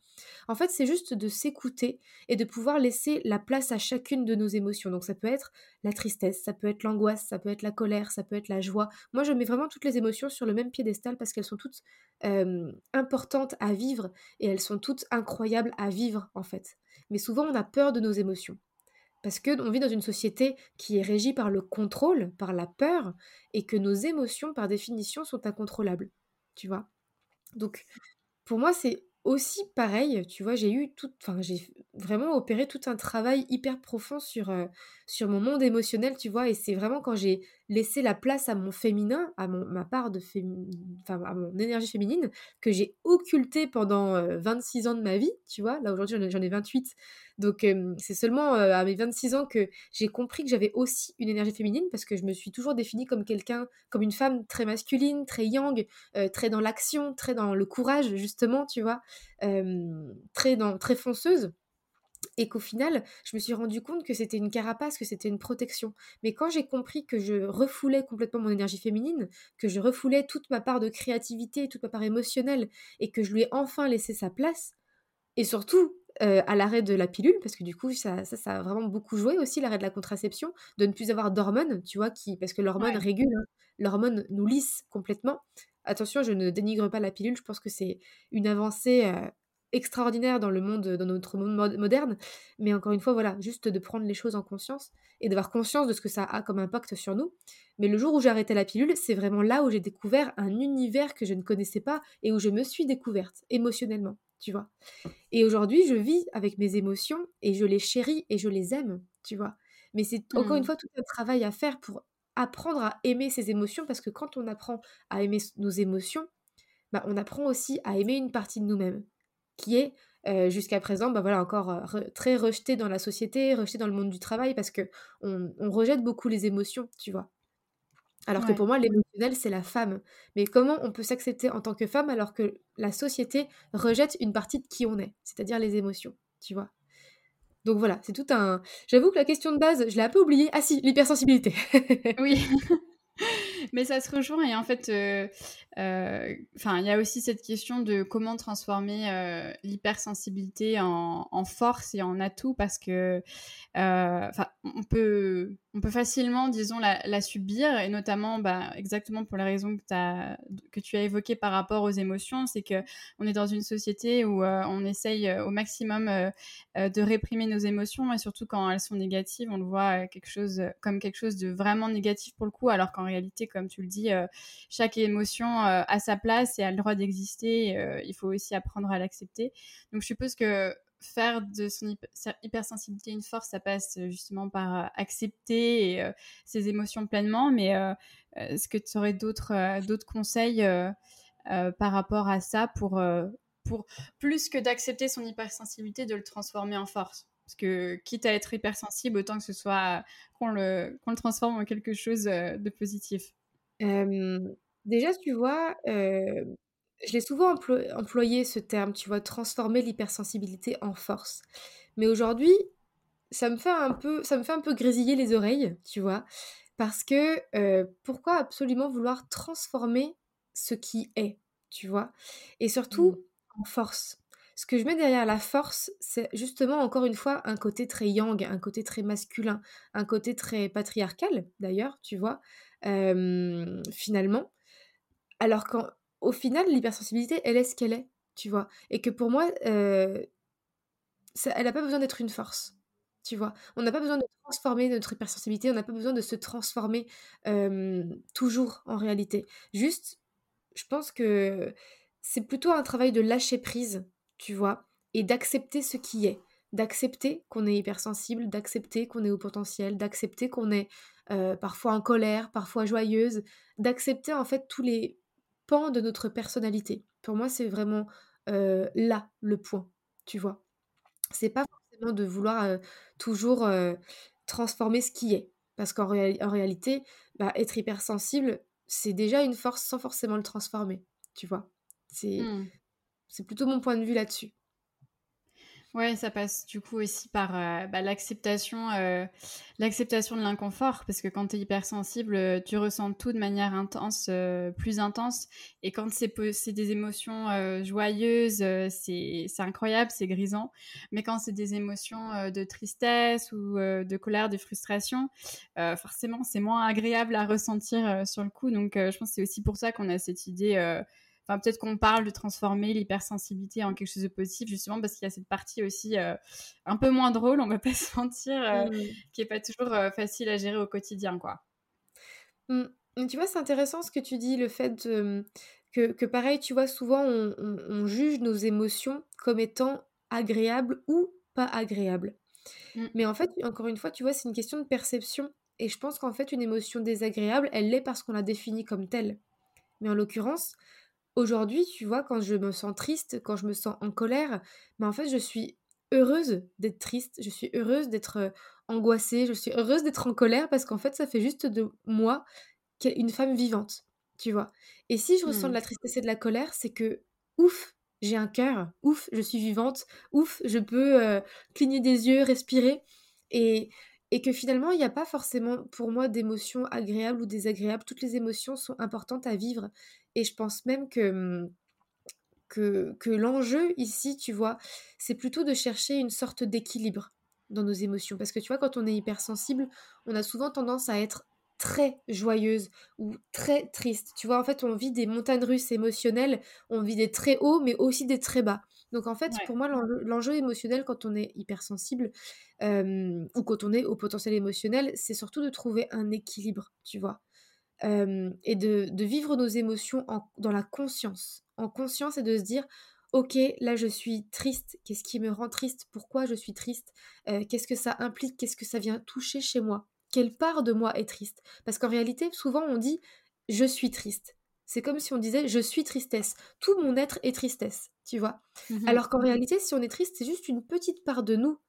Speaker 2: En fait, c'est juste de s'écouter et de pouvoir laisser la place à chacune de nos émotions. Donc ça peut être la tristesse, ça peut être l'angoisse, ça peut être la colère, ça peut être la joie. Moi, je mets vraiment toutes les émotions sur le même piédestal parce qu'elles sont toutes importantes à vivre et elles sont toutes incroyables à vivre en fait. Mais souvent, on a peur de nos émotions. Parce qu'on vit dans une société qui est régie par le contrôle, par la peur, et que nos émotions, par définition, sont incontrôlables. Tu vois Donc, pour moi, c'est aussi pareil, tu vois, j'ai eu tout, enfin j'ai vraiment opéré tout un travail hyper profond sur, sur mon monde émotionnel, tu vois, et c'est vraiment quand j'ai laissé la place à mon féminin, à mon, ma part de enfin à mon énergie féminine, que j'ai occulté pendant 26 ans de ma vie, tu vois, là aujourd'hui j'en ai 28, donc c'est seulement à mes 26 ans que j'ai compris que j'avais aussi une énergie féminine parce que je me suis toujours définie comme quelqu'un, comme une femme très masculine, très yang, très dans l'action, très dans le courage justement, tu vois, très dans très fonceuse. Et qu'au final, je me suis rendu compte que c'était une carapace, que c'était une protection. Mais quand j'ai compris que je refoulais complètement mon énergie féminine, que je refoulais toute ma part de créativité, toute ma part émotionnelle, et que je lui ai enfin laissé sa place, et surtout euh, à l'arrêt de la pilule, parce que du coup, ça, ça, a vraiment beaucoup joué aussi, l'arrêt de la contraception, de ne plus avoir d'hormones, tu vois, qui, parce que l'hormone régule, hein. l'hormone nous lisse complètement. Attention, je ne dénigre pas la pilule, je pense que c'est une avancée euh, extraordinaire dans le monde, dans notre monde moderne, mais encore une fois, voilà, juste de prendre les choses en conscience et d'avoir conscience de ce que ça a comme impact sur nous. Mais le jour où j'ai arrêté la pilule, c'est vraiment là où j'ai découvert un univers que je ne connaissais pas et où je me suis découverte émotionnellement tu vois. Et aujourd'hui, je vis avec mes émotions et je les chéris et je les aime, tu vois. Mais c'est encore une mmh. fois tout un travail à faire pour apprendre à aimer ses émotions parce que quand on apprend à aimer nos émotions, bah, on apprend aussi à aimer une partie de nous-mêmes qui est jusqu'à présent bah voilà encore très rejetée dans la société, rejetée dans le monde du travail parce que on rejette beaucoup les émotions, tu vois. Alors que pour moi, l'émotionnel, c'est la femme. Mais comment on peut s'accepter en tant que femme alors que la société rejette une partie de qui on est, c'est-à-dire les émotions, tu vois? Donc voilà, c'est tout un... J'avoue que la question de base, je l'ai un peu oubliée. Ah si, l'hypersensibilité.
Speaker 1: oui. Mais ça se rejoint et en fait, euh, euh, enfin, il y a aussi cette question de comment transformer euh, l'hypersensibilité en, force et en atout parce que, enfin, on peut, on peut facilement, disons, la, subir et notamment, bah, exactement pour les raisons que, as, que tu as évoquées par rapport aux émotions, c'est que on est dans une société où on essaye au maximum de réprimer nos émotions et surtout quand elles sont négatives, on le voit quelque chose comme quelque chose de vraiment négatif pour le coup, alors qu'en réalité, comme tu le dis, chaque émotion euh, à sa place et a le droit d'exister. Euh, il faut aussi apprendre à l'accepter. Donc je suppose que faire de son hypersensibilité une force, ça passe euh, justement par accepter ses émotions pleinement. Mais est-ce que tu aurais d'autres d'autres conseils par rapport à ça pour, pour plus que d'accepter son hypersensibilité, de le transformer en force? Parce que quitte à être hypersensible, autant que ce soit qu'on le, qu'on le transforme en quelque chose de positif.
Speaker 2: Déjà, tu vois, je l'ai souvent employé ce terme, tu vois, transformer l'hypersensibilité en force. Mais aujourd'hui, ça me fait un peu ça me fait un peu grésiller les oreilles, tu vois? Parce que, pourquoi absolument vouloir transformer ce qui est, tu vois. Et surtout, mmh. en force? Ce que je mets derrière la force, c'est justement, encore une fois, un côté très yang, un côté très masculin, un côté très patriarcal, d'ailleurs, tu vois, finalement. Alors qu'au final, l'hypersensibilité, elle est ce qu'elle est, tu vois. Et que pour moi, elle n'a pas besoin d'être une force tu vois. On n'a pas besoin de transformer notre hypersensibilité, on n'a pas besoin de se transformer toujours en réalité. Juste, je pense que c'est plutôt un travail de lâcher prise, tu vois, et d'accepter ce qui est. D'accepter qu'on est hypersensible, d'accepter qu'on est au potentiel, d'accepter qu'on est parfois en colère, parfois joyeuse, d'accepter en fait tous les de notre personnalité. Pour moi, c'est vraiment là le point, tu vois? C'est pas de vouloir toujours transformer ce qui est. Parce qu'en réalité, bah, être hypersensible, c'est déjà une force sans forcément le transformer, tu vois? C'est mmh. c'est plutôt mon point de vue là-dessus.
Speaker 1: Ouais, ça passe du coup aussi par euh, bah, l'acceptation, euh, l'acceptation de l'inconfort, parce que quand tu es hypersensible, euh, tu ressens tout de manière intense, plus intense, et quand c'est, des émotions joyeuses, c'est, c'est incroyable, c'est grisant, mais quand c'est des émotions de tristesse ou de colère, de frustration, forcément c'est moins agréable à ressentir sur le coup, donc je pense que c'est aussi pour ça qu'on a cette idée peut-être qu'on parle de transformer l'hypersensibilité en quelque chose de positif, justement parce qu'il y a cette partie aussi euh, un peu moins drôle, on va pas se mentir, euh, mmh. qui est pas toujours euh, facile à gérer au quotidien, quoi.
Speaker 2: Mmh. Tu vois, c'est intéressant ce que tu dis, le fait que, que, pareil, tu vois, souvent on, juge nos émotions comme étant agréables ou pas agréables. Mmh. Mais en fait, encore une fois, tu vois, c'est une question de perception. Et je pense qu'en fait, une émotion désagréable, elle l'est parce qu'on la définit comme telle. Mais en l'occurrence, Aujourd'hui, tu vois, quand je me sens triste, quand je me sens en colère, mais en fait, je suis heureuse d'être triste, je suis heureuse d'être angoissée, je suis heureuse d'être en colère parce qu'en fait, ça fait juste de moi une femme vivante, tu vois. Et si je ressens de mmh. la tristesse et de la colère, c'est que ouf, j'ai un cœur, ouf, je suis vivante, ouf, je peux cligner des yeux, respirer. Et, et que finalement, il n'y a pas forcément pour moi d'émotions agréables ou désagréables. Toutes les émotions sont importantes à vivre. Et je pense même que, mmh, que l'enjeu ici, tu vois, c'est plutôt de chercher une sorte d'équilibre dans nos émotions. Parce que tu vois, quand on est hypersensible, on a souvent tendance à être très joyeuse ou très triste. Tu vois, en fait, on vit des montagnes russes émotionnelles, on vit des très hauts, mais aussi des très bas. Donc en fait, pour moi, l'enjeu émotionnel quand on est hypersensible ou quand on est au potentiel émotionnel, c'est surtout de trouver un équilibre, tu vois? Et de, vivre nos émotions dans la conscience. En conscience et de se dire, ok, là je suis triste, qu'est-ce qui me rend triste, pourquoi je suis triste, qu'est-ce que ça implique, qu'est-ce que ça vient toucher chez moi, quelle part de moi est triste? Parce qu'en réalité, souvent on dit, je suis triste. C'est comme si on disait, je suis tristesse. Tout mon être est tristesse, tu vois. Mmh Alors qu'en réalité, si on est triste, c'est juste une petite part de nous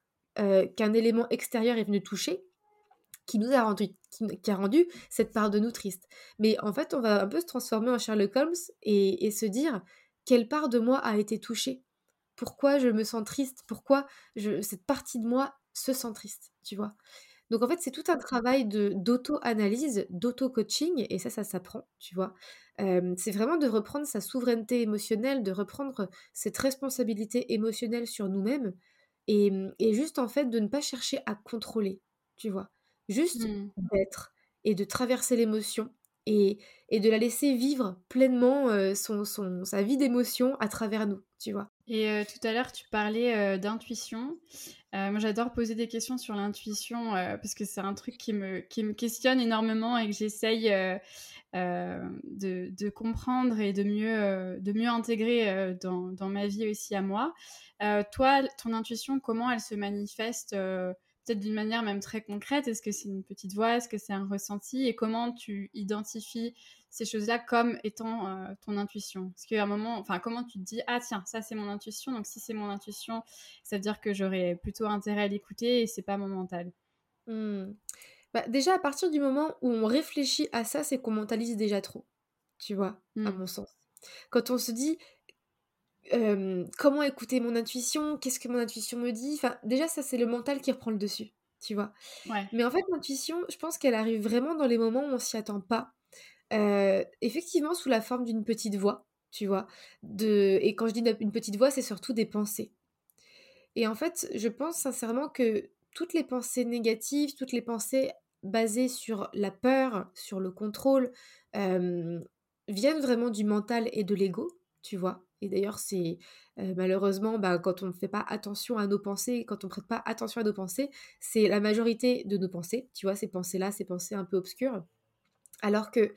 Speaker 2: qu'un élément extérieur est venu toucher qui nous a rendu, qui, a rendu cette part de nous triste. Mais en fait, on va un peu se transformer en Sherlock Holmes et, se dire quelle part de moi a été touchée? Pourquoi je me sens triste? Pourquoi je, cette partie de moi se sent triste? Tu vois? Donc en fait, c'est tout un travail de d'auto-analyse, d'auto-coaching, et ça, ça s'apprend, tu vois. c'est vraiment de reprendre sa souveraineté émotionnelle, de reprendre cette responsabilité émotionnelle sur nous-mêmes, et, et, juste en fait de ne pas chercher à contrôler, tu vois. Juste mmh. d'être et de traverser l'émotion et, et, de la laisser vivre pleinement son, son, sa vie d'émotion à travers nous, tu vois.
Speaker 1: Et tout à l'heure, tu parlais d'intuition. moi, j'adore poser des questions sur l'intuition parce que c'est un truc qui me, qui me questionne énormément et que j'essaye de, de, comprendre et de mieux, de mieux intégrer dans, dans, ma vie aussi à moi. toi, ton intuition, comment elle se manifeste peut-être d'une manière même très concrète Est-ce que c'est une petite voix Est-ce que c'est un ressenti Et comment tu identifies ces choses-là comme étant euh, ton intuition? Parce qu'à un moment, enfin, comment tu te dis ah tiens, ça c'est mon intuition. Donc si c'est mon intuition, ça veut dire que j'aurais plutôt intérêt à l'écouter et c'est pas mon mental.
Speaker 2: Mmh. Bah, déjà à partir du moment où on réfléchit à ça, c'est qu'on mentalise déjà trop. Tu vois, à mmh. mon sens. Quand on se dit comment écouter mon intuition, qu'est-ce que mon intuition me dit? Enfin, déjà, ça, c'est le mental qui reprend le dessus, tu vois? Mais en fait, l'intuition, je pense qu'elle arrive vraiment dans les moments où on s'y attend pas. effectivement sous la forme d'une petite voix, tu vois? De et quand je dis une petite voix, c'est surtout des pensées. Et en fait, je pense sincèrement que toutes les pensées négatives, toutes les pensées basées sur la peur, sur le contrôle, viennent vraiment du mental et de l'ego, tu vois? Et d'ailleurs, c'est malheureusement, bah, quand on ne fait pas attention à nos pensées, quand on ne prête pas attention à nos pensées, c'est la majorité de nos pensées, tu vois, ces pensées-là, ces pensées un peu obscures. Alors que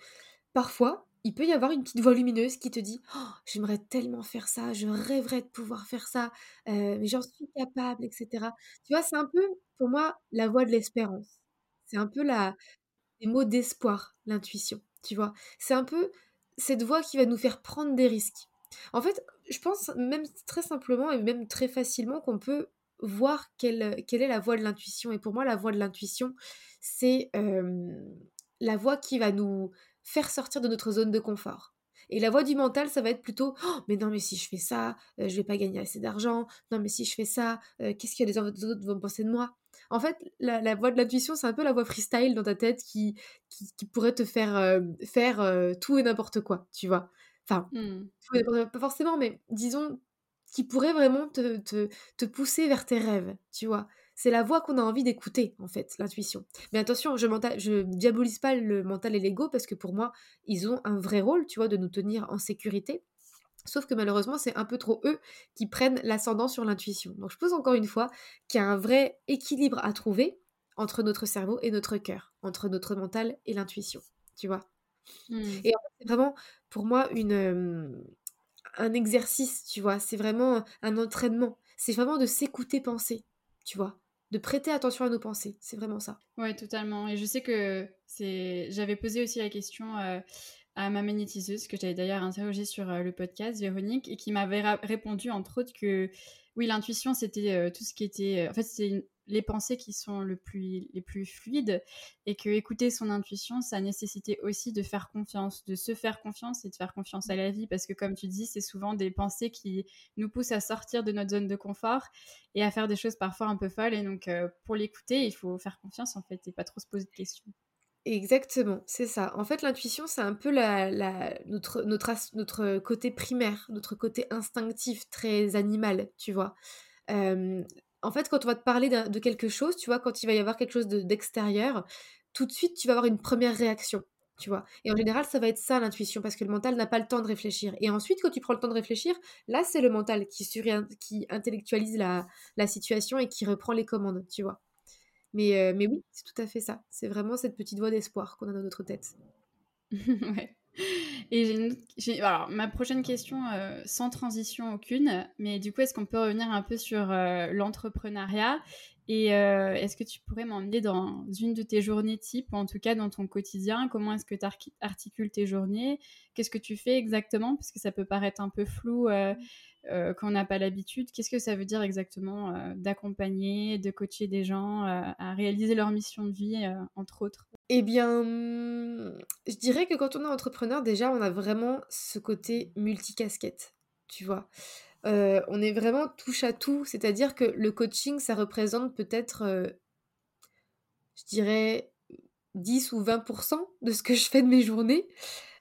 Speaker 2: parfois, il peut y avoir une petite voix lumineuse qui te dit «Oh, j'aimerais tellement faire ça, je rêverais de pouvoir faire ça, mais j'en suis capable, etc. Tu vois, c'est un peu, pour moi, la voix de l'espérance. C'est un peu les mots d'espoir, l'intuition, tu vois. C'est un peu cette voix qui va nous faire prendre des risques. En fait, je pense même très simplement et même très facilement qu'on peut voir quelle, quelle est la voix de l'intuition. Et pour moi, la voix de l'intuition, c'est la voix qui va nous faire sortir de notre zone de confort. Et la voix du mental, ça va être plutôt «Oh, mais non, mais si je fais ça, je je vais pas gagner assez d'argent. Non, mais si je fais ça, qu'est-ce que les autres vont penser de moi? En fait, la, voix de l'intuition, c'est un peu la voix freestyle dans ta tête qui, qui, pourrait te faire faire tout et n'importe quoi, tu vois? Enfin, mmh. pas forcément, mais disons, qui pourrait vraiment te, te, te pousser vers tes rêves, tu vois? C'est la voix qu'on a envie d'écouter, en fait, l'intuition. Mais attention, je, je diabolise pas le mental et l'ego parce que pour moi, ils ont un vrai rôle, tu vois, de nous tenir en sécurité. Sauf que malheureusement, c'est un peu trop eux qui prennent l'ascendant sur l'intuition. Donc je pose encore une fois qu'il y a un vrai équilibre à trouver entre notre cerveau et notre cœur, entre notre mental et l'intuition, tu vois? Mmh. Et en fait, c'est vraiment pour moi une, un exercice, tu vois. C'est vraiment un entraînement. C'est vraiment de s'écouter penser, tu vois de prêter attention à nos pensées. C'est vraiment ça.
Speaker 1: Oui, totalement. Et je sais que c'est. J'avais posé aussi la question euh, à ma magnétiseuse, que j'avais d'ailleurs interrogée sur le podcast, Véronique, et qui m'avait répondu, entre autres, que oui, l'intuition, c'était euh, tout ce qui était. en fait, c'était les pensées qui sont les plus fluides et que écouter son intuition, ça nécessitait aussi de faire confiance, de se faire confiance et de faire confiance à la vie parce que comme tu dis, c'est souvent des pensées qui nous poussent à sortir de notre zone de confort et à faire des choses parfois un peu folles et donc euh, pour l'écouter, il faut faire confiance en fait et pas trop se poser de questions.
Speaker 2: Exactement, c'est ça. En fait, l'intuition, c'est un peu notre, notre, notre côté primaire, notre côté instinctif, très animal, tu vois. Euh, en fait, quand on va te parler de quelque chose, tu vois, quand il va y avoir quelque chose d'extérieur, tout de suite, tu vas avoir une première réaction, tu vois. Et en général, ça va être ça l'intuition, parce que le mental n'a pas le temps de réfléchir. Et ensuite, quand tu prends le temps de réfléchir, là, c'est le mental qui, qui intellectualise la, situation et qui reprend les commandes, tu vois. Mais, euh, mais oui, c'est tout à fait ça. C'est vraiment cette petite voix d'espoir qu'on a dans notre tête.
Speaker 1: ouais. Et j'ai, ma prochaine question, euh, sans transition aucune, mais du coup, est-ce qu'on peut revenir un peu sur euh, l'entrepreneuriat? Et euh, est-ce que tu pourrais m'emmener dans une de tes journées type, ou en tout cas dans ton quotidien? Comment est-ce que tu articules tes journées? Qu'est-ce que tu fais exactement? Parce que ça peut paraître un peu flou quand on n'a pas l'habitude. Qu'est-ce que ça veut dire exactement d'accompagner, de coacher des gens à réaliser leur mission de vie, entre autres?
Speaker 2: Eh bien, je dirais que quand on est entrepreneur, déjà, on a vraiment ce côté multicasquette, tu vois. Euh, on est vraiment touche à tout, c'est-à-dire que le coaching, ça représente peut-être, euh, je dirais, 10 ou 20% de ce que je fais de mes journées.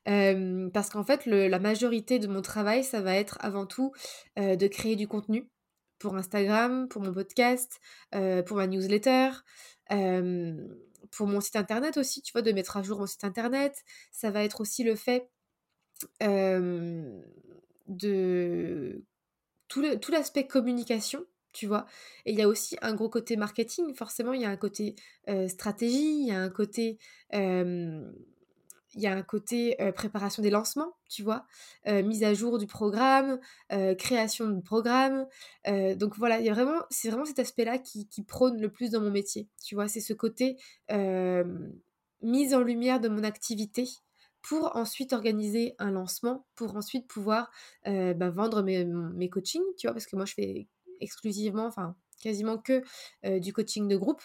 Speaker 2: Euh, parce qu'en fait, la majorité de mon travail, ça va être avant tout de créer du contenu pour Instagram, pour mon podcast, pour ma newsletter pour mon site internet aussi, tu vois, de mettre à jour mon site internet. Ça va être aussi le fait de tout l'aspect communication, tu vois. Et il y a aussi un gros côté marketing, forcément, il y a un côté stratégie, il y a un côté il y a un côté préparation des lancements, tu vois, mise à jour du programme, création de programme. donc voilà, c'est vraiment cet aspect-là qui, prône le plus dans mon métier, tu vois, c'est ce côté mise en lumière de mon activité pour ensuite organiser un lancement, pour ensuite pouvoir bah, vendre mes, mes coachings, tu vois, parce que moi je fais exclusivement, enfin quasiment que du coaching de groupe.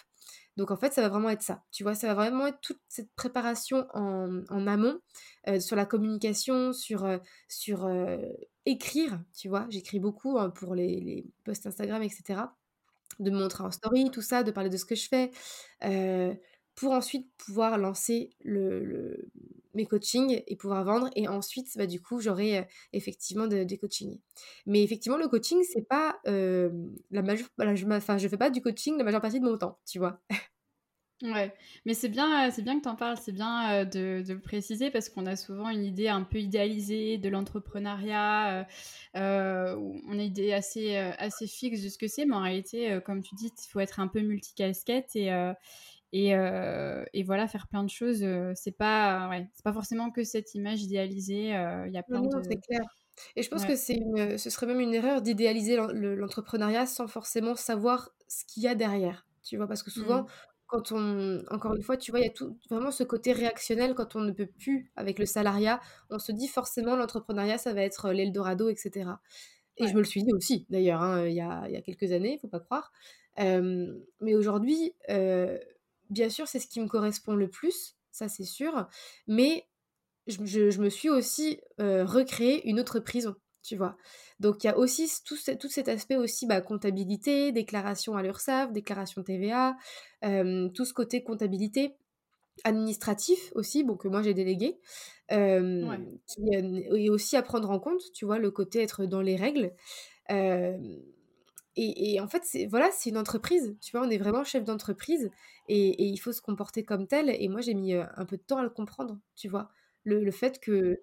Speaker 2: Donc en fait, ça va vraiment être ça. Tu vois, ça va vraiment être toute cette préparation en, amont sur la communication, sur, sur écrire. Tu vois, j'écris beaucoup hein, pour les, posts Instagram, etc. De me montrer en story, tout ça, de parler de ce que je fais. Pour ensuite pouvoir lancer mes coachings et pouvoir vendre. Et ensuite, bah, du coup, j'aurai effectivement des coachings. Mais effectivement, le coaching, c'est pas la majeure. je, enfin, je fais pas du coaching la majeure partie de mon temps, tu vois.
Speaker 1: Ouais, mais c'est bien, c'est bien que tu en parles, c'est bien de, le préciser parce qu'on a souvent une idée un peu idéalisée de l'entrepreneuriat, euh, on a une idée assez, assez fixe de ce que c'est, mais en réalité, comme tu dis, il faut être un peu multicasquette et, et, et, voilà, faire plein de choses. c'est pas, ouais, c'est pas forcément que cette image idéalisée, il y a plein de...
Speaker 2: c'est clair. Et je pense que c'est ce serait même une erreur d'idéaliser l'entrepreneuriat sans forcément savoir ce qu'il y a derrière. Tu vois, parce que souvent, mmh quand on, encore une fois, tu vois, il y a tout, vraiment ce côté réactionnel quand on ne peut plus avec le salariat. On se dit forcément l'entrepreneuriat, ça va être l'Eldorado, etc. Et je me le suis dit aussi, d'ailleurs, hein, il, y a, il y, a, quelques années, il faut pas croire. mais aujourd'hui, bien sûr, c'est ce qui me correspond le plus, ça c'est sûr. Mais je, je, me suis aussi recréé une autre prison tu vois. Donc il y a aussi tout, tout cet aspect aussi bah, comptabilité, déclaration à l'URSSAF, déclaration TVA, tout ce côté comptabilité administratif aussi, bon, que moi j'ai délégué, qui est aussi à prendre en compte, tu vois, le côté être dans les règles. Et, en fait, c'est voilà, c'est une entreprise, tu vois, on est vraiment chef d'entreprise et, il faut se comporter comme tel. Et moi, j'ai mis un peu de temps à le comprendre, tu vois, le, fait que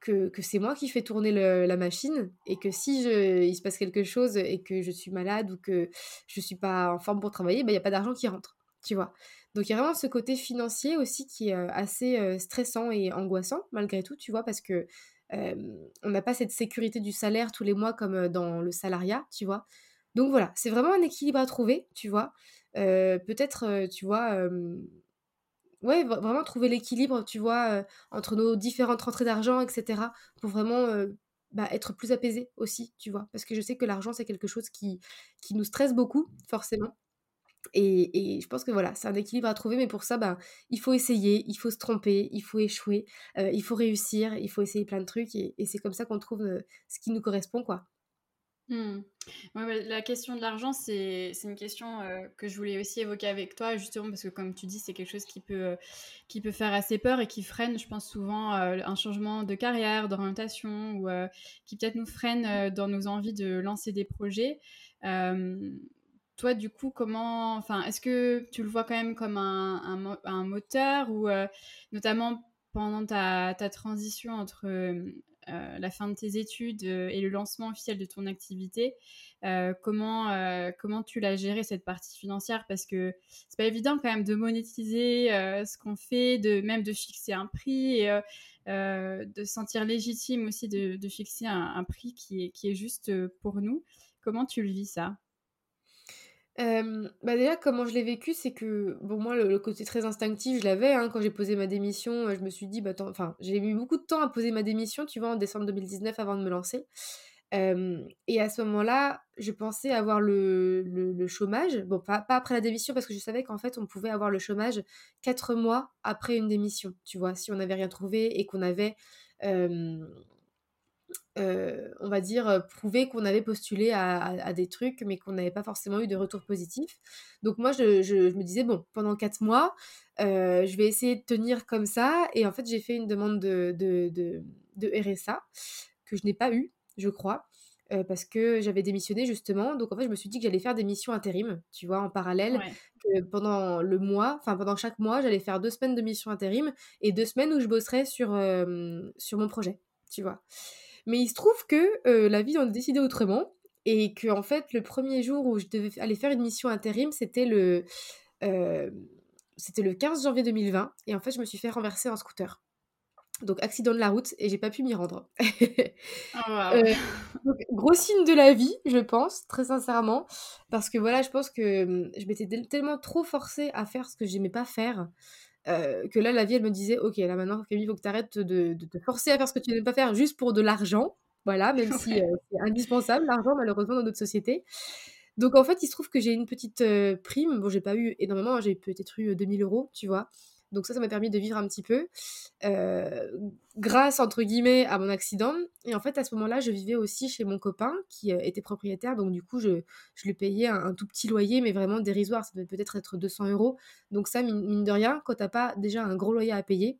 Speaker 2: que, c'est moi qui fais tourner la machine et que si il se passe quelque chose et que je suis malade ou que je suis pas en forme pour travailler, bah, il n'y a pas d'argent qui rentre, tu vois. Donc il y a vraiment ce côté financier aussi qui est euh, assez euh, stressant et angoissant malgré tout, tu vois, parce que on n'a pas cette sécurité du salaire tous les mois comme euh, dans le salariat, tu vois. Donc voilà, c'est vraiment un équilibre à trouver, tu vois. Peut-être, tu vois ouais, vraiment trouver l'équilibre, tu vois, entre nos différentes rentrées d'argent, etc. Pour vraiment bah, être plus apaisé aussi, tu vois. Parce que je sais que l'argent, c'est quelque chose qui, nous stresse beaucoup, forcément. Et, je pense que voilà, c'est un équilibre à trouver, mais pour ça, bah, il faut essayer, il faut se tromper, il faut échouer, il faut réussir, il faut essayer plein de trucs, et c'est comme ça qu'on trouve ce qui nous correspond, quoi.
Speaker 1: Mmh. la question de l'argent, c'est une question euh, que je voulais aussi évoquer avec toi, justement parce que comme tu dis, c'est quelque chose qui peut, euh, faire assez peur et qui freine, je pense souvent, euh, un changement de carrière, d'orientation, ou qui peut-être nous freine dans nos envies de lancer des projets. toi, du coup, comment, enfin, est-ce que tu le vois quand même comme un, moteur ou notamment pendant ta, transition entre la fin de tes études euh, et le lancement officiel de ton activité, euh, comment, comment tu l'as géré cette partie financière? Parce que c'est pas évident quand même de monétiser ce qu'on fait, de même de fixer un prix de sentir légitime aussi de, fixer un, un, prix qui est, qui est juste pour nous. Comment tu le vis ça?
Speaker 2: Bah, déjà, comment je l'ai vécu, c'est que, bon, moi, le côté très instinctif, je l'avais, hein. Quand j'ai posé ma démission, je me suis dit: «Bah, enfin, j'ai mis beaucoup de temps à poser ma démission, tu vois? En décembre 2019 avant de me lancer. et à ce moment-là, je pensais avoir le le chômage. Bon, pas pas après la démission parce que je savais qu'en fait, on pouvait avoir le chômage 4 mois après une démission, tu vois? Si on n'avait rien trouvé et qu'on avait, on va dire, prouver qu'on avait postulé à, des trucs, mais qu'on n'avait pas forcément eu de retour positif. Donc moi, je, me disais, bon, pendant quatre mois, je vais essayer de tenir comme ça. Et en fait, j'ai fait une demande de, de, RSA que je n'ai pas eu, je crois. parce que j'avais démissionné justement. Donc en fait, je me suis dit que j'allais faire des missions intérim, tu vois, en parallèle. pendant le mois, enfin pendant chaque mois, j'allais faire deux semaines de missions intérim et deux semaines où je bosserais sur, sur mon projet, tu vois. Mais il se trouve que euh, la vie en a décidé autrement et que en fait le premier jour où je devais aller faire une mission intérim, c'était le euh, c'était le 15 janvier 2020 et en fait je me suis fait renverser en scooter. Donc accident de la route et j'ai pas pu m'y rendre. Oh, euh, gros signe de la vie, je pense, très sincèrement, parce que voilà, je pense que hum, je m'étais tellement trop forcée à faire ce que j'aimais pas faire euh, que là, la vie, elle me disait, ok, là maintenant, Camille, il faut que tu arrêtes de, te forcer à faire ce que tu n'aimes pas faire juste pour de l'argent. Voilà, même si euh, c'est indispensable, l'argent, malheureusement, dans notre société. Donc, en fait, il se trouve que j'ai une petite euh, prime. Bon, j'ai pas eu énormément, hein, j'ai peut-être eu 2000 euros, tu vois. Donc ça, ça m'a permis de vivre un petit peu grâce, entre guillemets, à mon accident. Et en fait, à ce moment-là, je vivais aussi chez mon copain qui était propriétaire. Donc du coup, je, lui payais un, tout petit loyer, mais vraiment dérisoire. Ça devait peut-être être 200 euros. Donc ça, mine, de rien, quand t'as pas déjà un gros loyer à payer,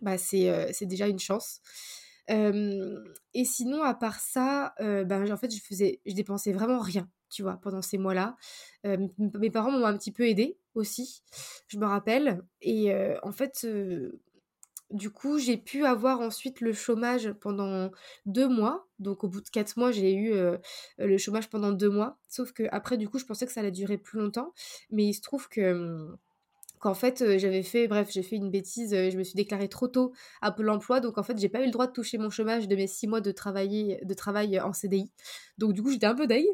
Speaker 2: bah c'est déjà une chance et sinon, à part ça, ben, en fait, je faisais, je dépensais vraiment rien, tu vois, pendant ces mois-là. mes parents m'ont un petit peu aidé aussi, je me rappelle. Et en fait, du coup, j'ai pu avoir ensuite le chômage pendant deux mois. Donc, au bout de quatre mois, j'ai eu le chômage pendant deux mois. Sauf que après, du coup, je pensais que ça allait durer plus longtemps. Mais il se trouve que qu'en fait j'avais fait bref j'ai fait une bêtise je me suis déclarée trop tôt à Pôle emploi donc en fait j'ai pas eu le droit de toucher mon chômage de mes six mois de travailler de travail en CDI donc du coup j'étais un peu deg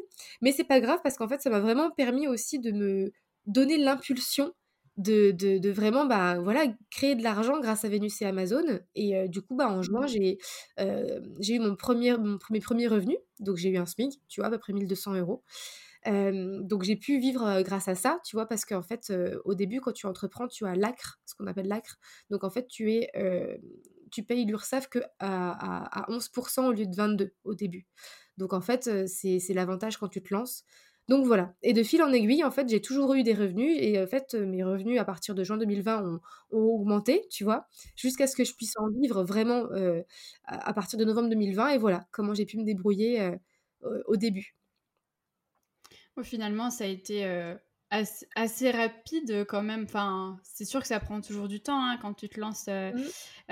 Speaker 2: mais c'est pas grave parce qu'en fait ça m'a vraiment permis aussi de me donner l'impulsion de, de, vraiment bah voilà créer de l'argent grâce à Vénus et Amazon et du coup bah en juin j'ai eu mon premier mon premier premier revenu donc j'ai eu un SMIC tu vois à peu près 1200 euros donc j'ai pu vivre grâce à ça, tu vois, parce qu'en fait, au début, quand tu entreprends, tu as l'acre, ce qu'on appelle l'acre. Donc en fait, tu es, tu payes l'URSSAF que à, 11% au lieu de 22 au début. Donc en fait, c'est l'avantage quand tu te lances. Donc voilà. Et de fil en aiguille, en fait, j'ai toujours eu des revenus. Et en fait, mes revenus à partir de juin 2020 ont, augmenté, tu vois, jusqu'à ce que je puisse en vivre vraiment à, partir de novembre 2020. Et voilà comment j'ai pu me débrouiller au début
Speaker 1: finalement, ça a été euh, assez, rapide quand même. Enfin, c'est sûr que ça prend toujours du temps hein, quand tu te lances euh, mmh.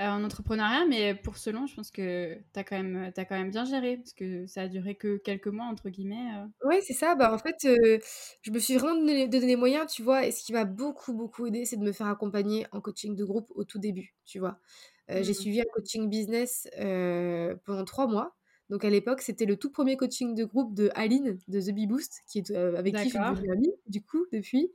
Speaker 1: euh, en entrepreneuriat, mais pour ce long, je pense que tu as, quand même, as quand même bien géré, parce que ça a duré que quelques mois, entre guillemets.
Speaker 2: Oui, c'est ça. Bah, en fait, je me suis vraiment donné, donné les moyens, tu vois, et ce qui m'a beaucoup, beaucoup aidé, c'est de me faire accompagner en coaching de groupe au tout début, tu vois. J'ai mmh. suivi un coaching business pendant trois mois. Donc à l'époque, c'était le tout premier coaching de groupe de Aline de The Bee Boost, qui est euh, avec qui je suis devenue amie du coup depuis.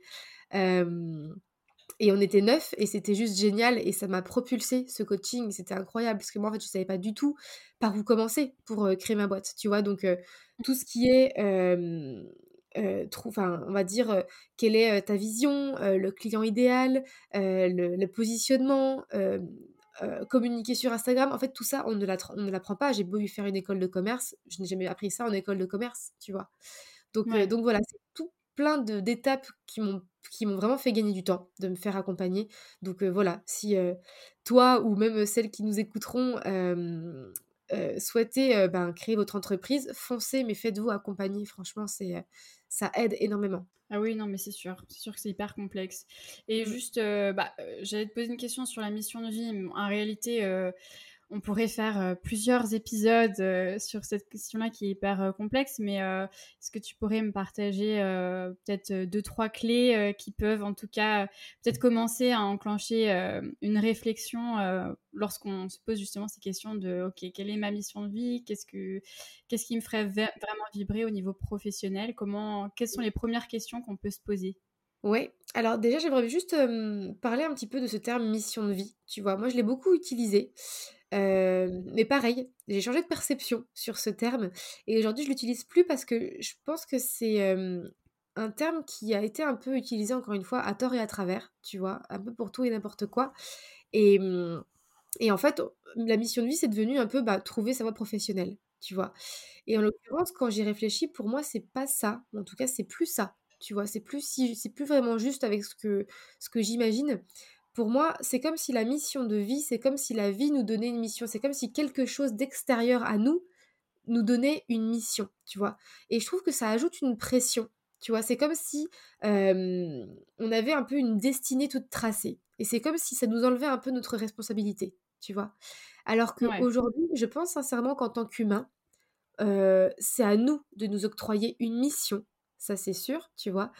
Speaker 2: et on était neuf et c'était juste génial et ça m'a propulsé ce coaching. C'était incroyable parce que moi en fait je savais pas du tout par où commencer pour euh, créer ma boîte, tu vois. Donc euh, tout ce qui est enfin, on va dire quelle est ta vision, le client idéal, le, le, positionnement, euh, communiquer sur Instagram. En fait, tout ça, on ne l'apprend pas. J'ai beau y faire une école de commerce, je n'ai jamais appris ça en école de commerce, tu vois. Donc, euh, donc voilà, c'est tout plein d'étapes qui m'ont qui m'ont vraiment fait gagner du temps, de me faire accompagner. Donc euh, voilà, si toi ou même celles qui nous écouteront souhaitez ben, créer votre entreprise, foncez, mais faites-vous accompagner. Franchement, c'est ça aide énormément.
Speaker 1: Ah oui, non, mais c'est sûr. C'est sûr que c'est hyper complexe. Et mmh. juste, bah, j'allais te poser une question sur la mission de vie. En réalité, on pourrait faire plusieurs épisodes sur cette question-là qui est hyper complexe, mais est-ce que tu pourrais me partager peut-être deux, trois clés qui peuvent en tout cas peut-être commencer à enclencher une réflexion lorsqu'on se pose justement ces questions de OK, quelle est ma mission de vie? Qu'est-ce, que, qu'est-ce qui me ferait vraiment vibrer au niveau professionnel? Comment, Quelles sont les premières questions qu'on peut se poser?
Speaker 2: Oui, alors déjà j'aimerais juste parler un petit peu de ce terme mission de vie. Tu vois, moi je l'ai beaucoup utilisé mais pareil, j'ai changé de perception sur ce terme et aujourd'hui je l'utilise plus parce que je pense que c'est un terme qui a été un peu utilisé encore une fois à tort et à travers, tu vois, un peu pour tout et n'importe quoi. Et, et en fait, la mission de vie, c'est devenu un peu bah, trouver sa voie professionnelle, tu vois? Et en l'occurrence, quand j'y réfléchis, pour moi, c'est pas ça. En tout cas, c'est plus ça, tu vois. C'est plus, si, c'est plus vraiment juste avec ce que, ce que j'imagine. Pour moi, c'est comme si la mission de vie, c'est comme si la vie nous donnait une mission, c'est comme si quelque chose d'extérieur à nous nous donnait une mission, tu vois. Et je trouve que ça ajoute une pression, tu vois. C'est comme si on avait un peu une destinée toute tracée. Et c'est comme si ça nous enlevait un peu notre responsabilité, tu vois. Alors qu'aujourd'hui, je pense sincèrement qu'en tant qu'humain, c'est à nous de nous octroyer une mission, ça c'est sûr, tu vois,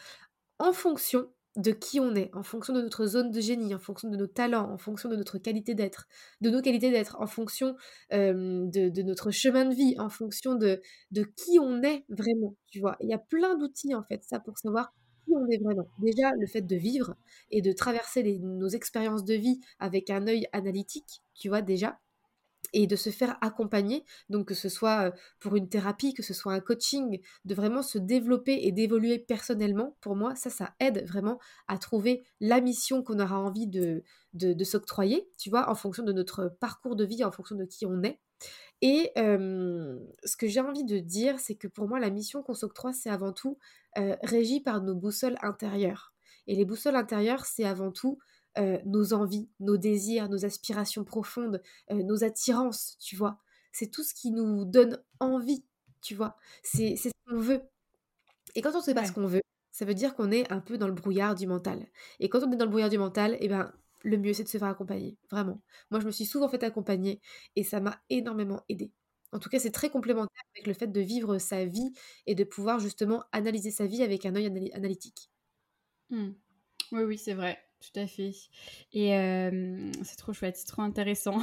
Speaker 2: en fonction de qui on est, en fonction de notre zone de génie, en fonction de nos talents, en fonction de notre qualité d'être, de nos qualités d'être, en fonction de, notre chemin de vie, en fonction de, de qui on est vraiment, tu vois. Il y a plein d'outils, en fait, ça, pour savoir qui on est vraiment. Déjà, le fait de vivre et de traverser nos expériences de vie avec un œil analytique, tu vois, déjà. Et de se faire accompagner, donc que ce soit pour une thérapie, que ce soit un coaching, de vraiment se développer et d'évoluer personnellement, pour moi, ça, ça aide vraiment à trouver la mission qu'on aura envie de, de, s'octroyer, tu vois, en fonction de notre parcours de vie, en fonction de qui on est. Et ce que j'ai envie de dire, c'est que pour moi, la mission qu'on s'octroie, c'est avant tout régie par nos boussoles intérieures. Et les boussoles intérieures, c'est avant tout euh, nos envies, nos désirs, nos aspirations profondes, euh, nos attirances, tu vois. C'est tout ce qui nous donne envie, tu vois. C'est ce qu'on veut. Et quand on ne sait pas ce qu'on veut, ça veut dire qu'on est un peu dans le brouillard du mental. Et quand on est dans le brouillard du mental, eh ben, le mieux c'est de se faire accompagner, vraiment. Moi, je me suis souvent fait accompagner et ça m'a énormément aidé. En tout cas, c'est très complémentaire avec le fait de vivre sa vie et de pouvoir justement analyser sa vie avec un œil analytique.
Speaker 1: Mmh. Oui, oui, c'est vrai. Tout à fait. Et c'est trop chouette, c'est trop intéressant.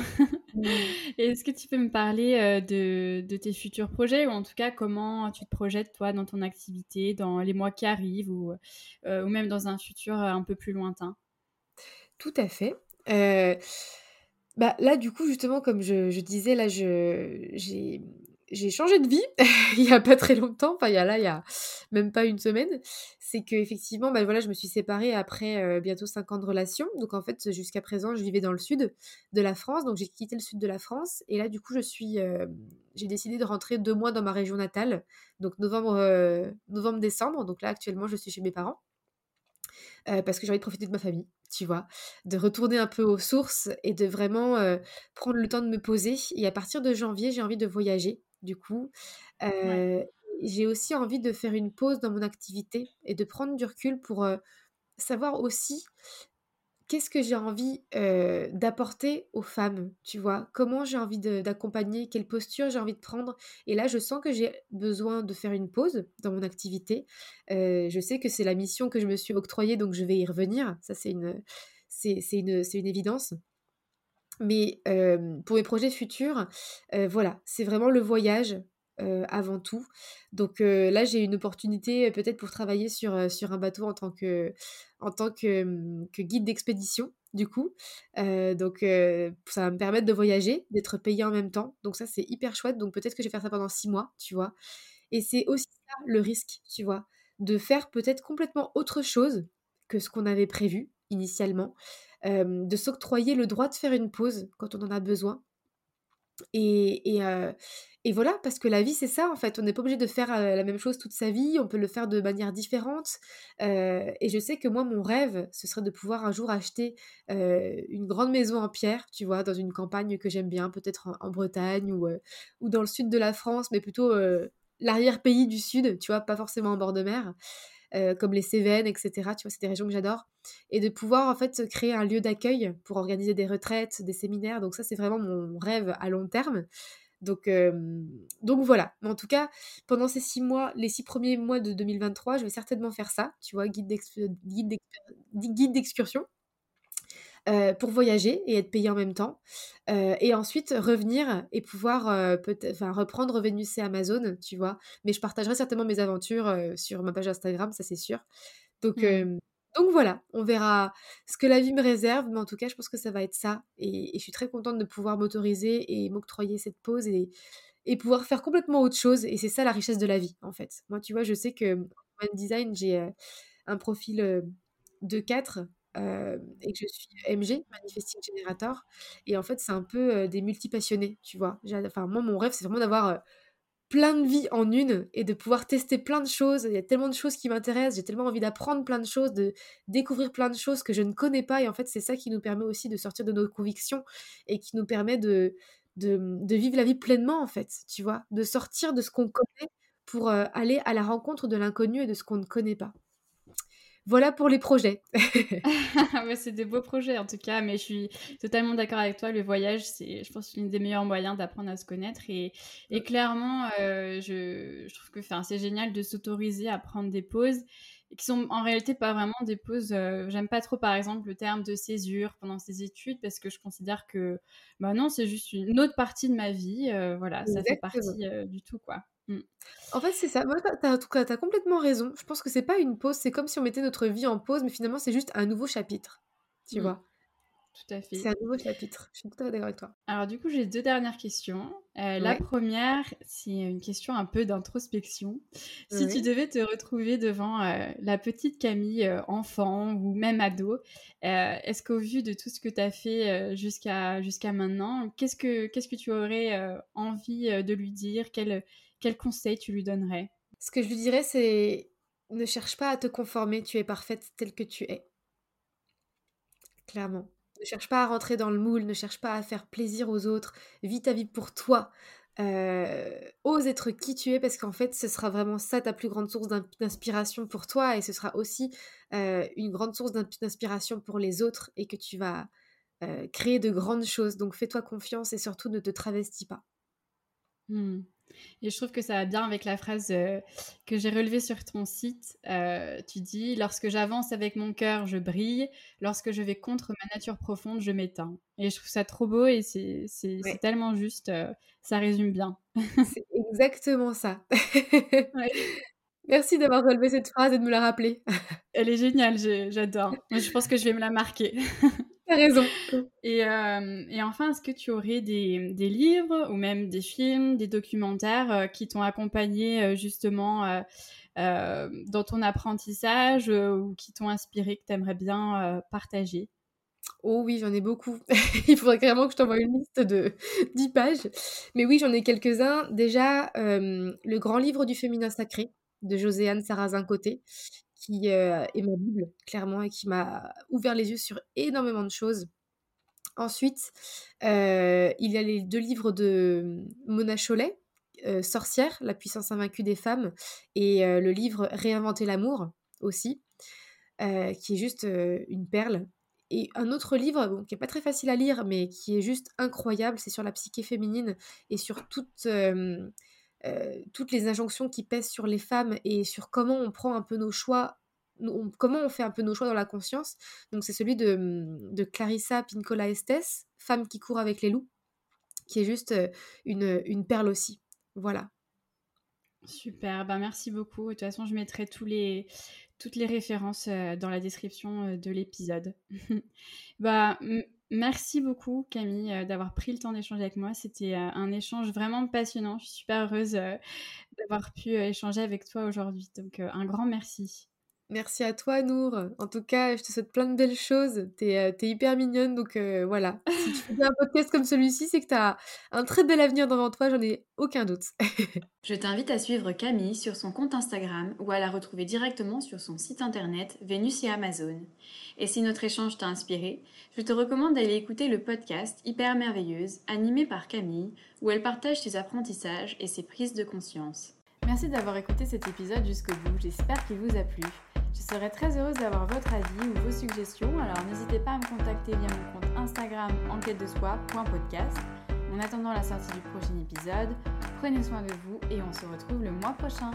Speaker 1: Mmh. Est-ce que tu peux me parler de, tes futurs projets ou en tout cas comment tu te projettes toi dans ton activité dans les mois qui arrivent ou, ou même dans un futur un peu plus lointain?
Speaker 2: Tout à fait. bah, là, du coup, justement, comme je, je disais, là, j'ai j'ai changé de vie il y a pas très longtemps, enfin il y a là il y a même pas une semaine, c'est que effectivement bah voilà, je me suis séparée après euh, bientôt 5 ans de relation. Donc en fait jusqu'à présent, je vivais dans le sud de la France, donc j'ai quitté le sud de la France et là du coup, je suis euh, j'ai décidé de rentrer deux mois dans ma région natale, donc novembre euh, novembre décembre. Donc là actuellement, je suis chez mes parents. parce que j'ai envie de profiter de ma famille, tu vois, de retourner un peu aux sources et de vraiment prendre le temps de me poser. Et à partir de janvier, j'ai envie de voyager du coup. J'ai aussi envie de faire une pause dans mon activité et de prendre du recul pour savoir aussi qu'est-ce que j'ai envie d'apporter aux femmes, tu vois? Comment j'ai envie d'accompagner? Quelle posture j'ai envie de prendre? Et là, je sens que j'ai besoin de faire une pause dans mon activité. je sais que c'est la mission que je me suis octroyée, donc je vais y revenir. Ça, c'est une, c'est, une, c'est une évidence. Mais pour mes projets futurs, voilà, c'est vraiment le voyage avant tout. Donc là, j'ai une opportunité peut-être pour travailler sur, sur un bateau en tant que, en tant que, mmh, guide d'expédition, du coup. donc ça va me permettre de voyager, d'être payé en même temps. Donc ça, c'est hyper chouette. Donc peut-être que je vais faire ça pendant six mois, tu vois. Et c'est aussi ça le risque, tu vois, de faire peut-être complètement autre chose que ce qu'on avait prévu initialement de s'octroyer le droit de faire une pause quand on en a besoin. Et, et, voilà, parce que la vie, c'est ça, en fait. On n'est pas obligé de faire la même chose toute sa vie, on peut le faire de manière différente. et je sais que moi, mon rêve, ce serait de pouvoir un jour acheter une grande maison en pierre, tu vois, dans une campagne que j'aime bien, peut-être en, Bretagne ou, ou dans le sud de la France, mais plutôt l'arrière-pays du sud, tu vois, pas forcément en bord de mer. Euh, comme les Cévennes, etc. Tu vois, c'est des régions que j'adore. Et de pouvoir en fait créer un lieu d'accueil pour organiser des retraites, des séminaires. Donc ça, c'est vraiment mon rêve à long terme. Donc, donc voilà. Mais en tout cas, pendant ces six mois, les six premiers mois de 2023, je vais certainement faire ça. Tu vois, guide d'excursion. Euh, pour voyager et être payé en même temps. Euh, et ensuite revenir et pouvoir euh, peut-être, reprendre Revenu c'est Amazon, tu vois. Mais je partagerai certainement mes aventures sur ma page Instagram, ça c'est sûr. Donc, mmh. donc voilà, on verra ce que la vie me réserve, mais en tout cas, je pense que ça va être ça. Et, je suis très contente de pouvoir m'autoriser et m'octroyer cette pause et, et pouvoir faire complètement autre chose. Et c'est ça la richesse de la vie, en fait. Moi, tu vois, je sais que en design, j'ai un profil de 4 et que je suis MG, Manifesting Generator. Et en fait, c'est un peu des multipassionnés, tu vois. Enfin, moi, mon rêve, c'est vraiment d'avoir plein de vies en une et de pouvoir tester plein de choses. Il y a tellement de choses qui m'intéressent, j'ai tellement envie d'apprendre plein de choses, de découvrir plein de choses que je ne connais pas. Et en fait, c'est ça qui nous permet aussi de sortir de nos convictions et qui nous permet de, de vivre la vie pleinement, en fait, tu vois. De sortir de ce qu'on connaît pour aller à la rencontre de l'inconnu et de ce qu'on ne connaît pas. Voilà pour les projets.
Speaker 1: c'est des beaux projets en tout cas, mais je suis totalement d'accord avec toi. Le voyage, c'est, je pense, l'une des meilleurs moyens d'apprendre à se connaître. Et, et clairement, euh, je, je, trouve que c'est génial de s'autoriser à prendre des pauses qui sont en réalité pas vraiment des pauses. Euh, j'aime pas trop, par exemple, le terme de césure pendant ses études parce que je considère que, bah non, c'est juste une autre partie de ma vie. Euh, voilà, ça fait partie du tout, quoi.
Speaker 2: Mmh. En fait, c'est ça. Moi, tu as, complètement raison. Je pense que c'est pas une pause, c'est comme si on mettait notre vie en pause, mais finalement, c'est juste un nouveau chapitre. Tu mmh. vois?
Speaker 1: Tout à fait.
Speaker 2: C'est un nouveau chapitre. Je suis tout à fait d'accord avec toi.
Speaker 1: Alors du coup, j'ai deux dernières questions. Euh, la première, c'est une question un peu d'introspection. Si tu devais te retrouver devant euh, la petite Camille, euh, enfant ou même ado, est-ce qu'au vu de tout ce que tu as fait jusqu'à jusqu'à maintenant, qu'est-ce que qu'est-ce que tu aurais envie de lui dire? Quel, quel conseil tu lui donnerais?
Speaker 2: Ce que je lui dirais, c'est ne cherche pas à te conformer, tu es parfaite telle que tu es. Clairement. Ne cherche pas à rentrer dans le moule, ne cherche pas à faire plaisir aux autres, vis ta vie pour toi. Euh, ose être qui tu es parce qu'en fait ce sera vraiment ça ta plus grande source d'inspiration pour toi et ce sera aussi euh, une grande source d'inspiration pour les autres et que tu vas euh, créer de grandes choses. Donc fais-toi confiance et surtout ne te travestis pas.
Speaker 1: Mmh. Et je trouve que ça va bien avec la phrase euh, que j'ai relevée sur ton site. Euh, tu dis Lorsque j'avance avec mon cœur, je brille. Lorsque je vais contre ma nature profonde, je m'éteins. Et je trouve ça trop beau et c'est tellement juste. Euh, ça résume bien.
Speaker 2: c'est exactement ça. Merci d'avoir relevé cette phrase et de me la rappeler.
Speaker 1: Elle est géniale, j'adore. Je pense que je vais me la marquer.
Speaker 2: T'as raison.
Speaker 1: Et, euh, et enfin, est-ce que tu aurais des, des, livres ou même des films, des documentaires euh, qui t'ont accompagné euh, justement dans ton apprentissage ou qui t'ont inspiré, que tu aimerais bien partager?
Speaker 2: Oh oui, j'en ai beaucoup. Il faudrait carrément que je t'envoie une liste de 10 pages. Mais oui, j'en ai quelques-uns. Déjà, le grand livre du féminin sacré de Joséanne Sarrazin-Côté, qui euh, est ma Bible, clairement, et qui m'a ouvert les yeux sur énormément de choses. Ensuite, euh, il y a les deux livres de Mona Chollet, euh, Sorcière, la puissance invaincue des femmes, et le livre Réinventer l'amour aussi, qui est juste une perle. Et un autre livre, qui n'est pas très facile à lire, mais qui est juste incroyable, c'est sur la psyché féminine et sur toute euh, toutes les injonctions qui pèsent sur les femmes et sur comment on prend un peu nos choix, comment on fait un peu nos choix dans la conscience. Donc c'est celui de, Clarissa Pincola Estes, Femme qui court avec les loups, qui est juste euh, une, perle aussi. Voilà.
Speaker 1: Super, bah merci beaucoup. De toute façon, je mettrai tous les, toutes les références euh, dans la description de l'épisode. bah, Merci beaucoup Camille euh, d'avoir pris le temps d'échanger avec moi. C'était euh, un échange vraiment passionnant. Je suis super heureuse euh, d'avoir pu échanger avec toi aujourd'hui. Donc un grand merci.
Speaker 2: Merci à toi, Nour. En tout cas, je te souhaite plein de belles choses. T'es euh, es hyper mignonne, donc euh, voilà. Si tu fais un podcast comme celui-ci, c'est que t'as un très bel avenir devant toi, j'en ai aucun doute.
Speaker 1: je t'invite à suivre Camille sur son compte Instagram ou à la retrouver directement sur son site internet Vénus et Amazon. Et si notre échange t'a inspiré, je te recommande d'aller écouter le podcast Hyper Merveilleuse, animé par Camille, où elle partage ses apprentissages et ses prises de conscience. Merci d'avoir écouté cet épisode jusqu'au bout, j'espère qu'il vous a plu. Je serais très heureuse d'avoir votre avis ou vos suggestions, alors n'hésitez pas à me contacter via mon compte Instagram enquête de soi.podcast. En attendant la sortie du prochain épisode, prenez soin de vous et on se retrouve le mois prochain.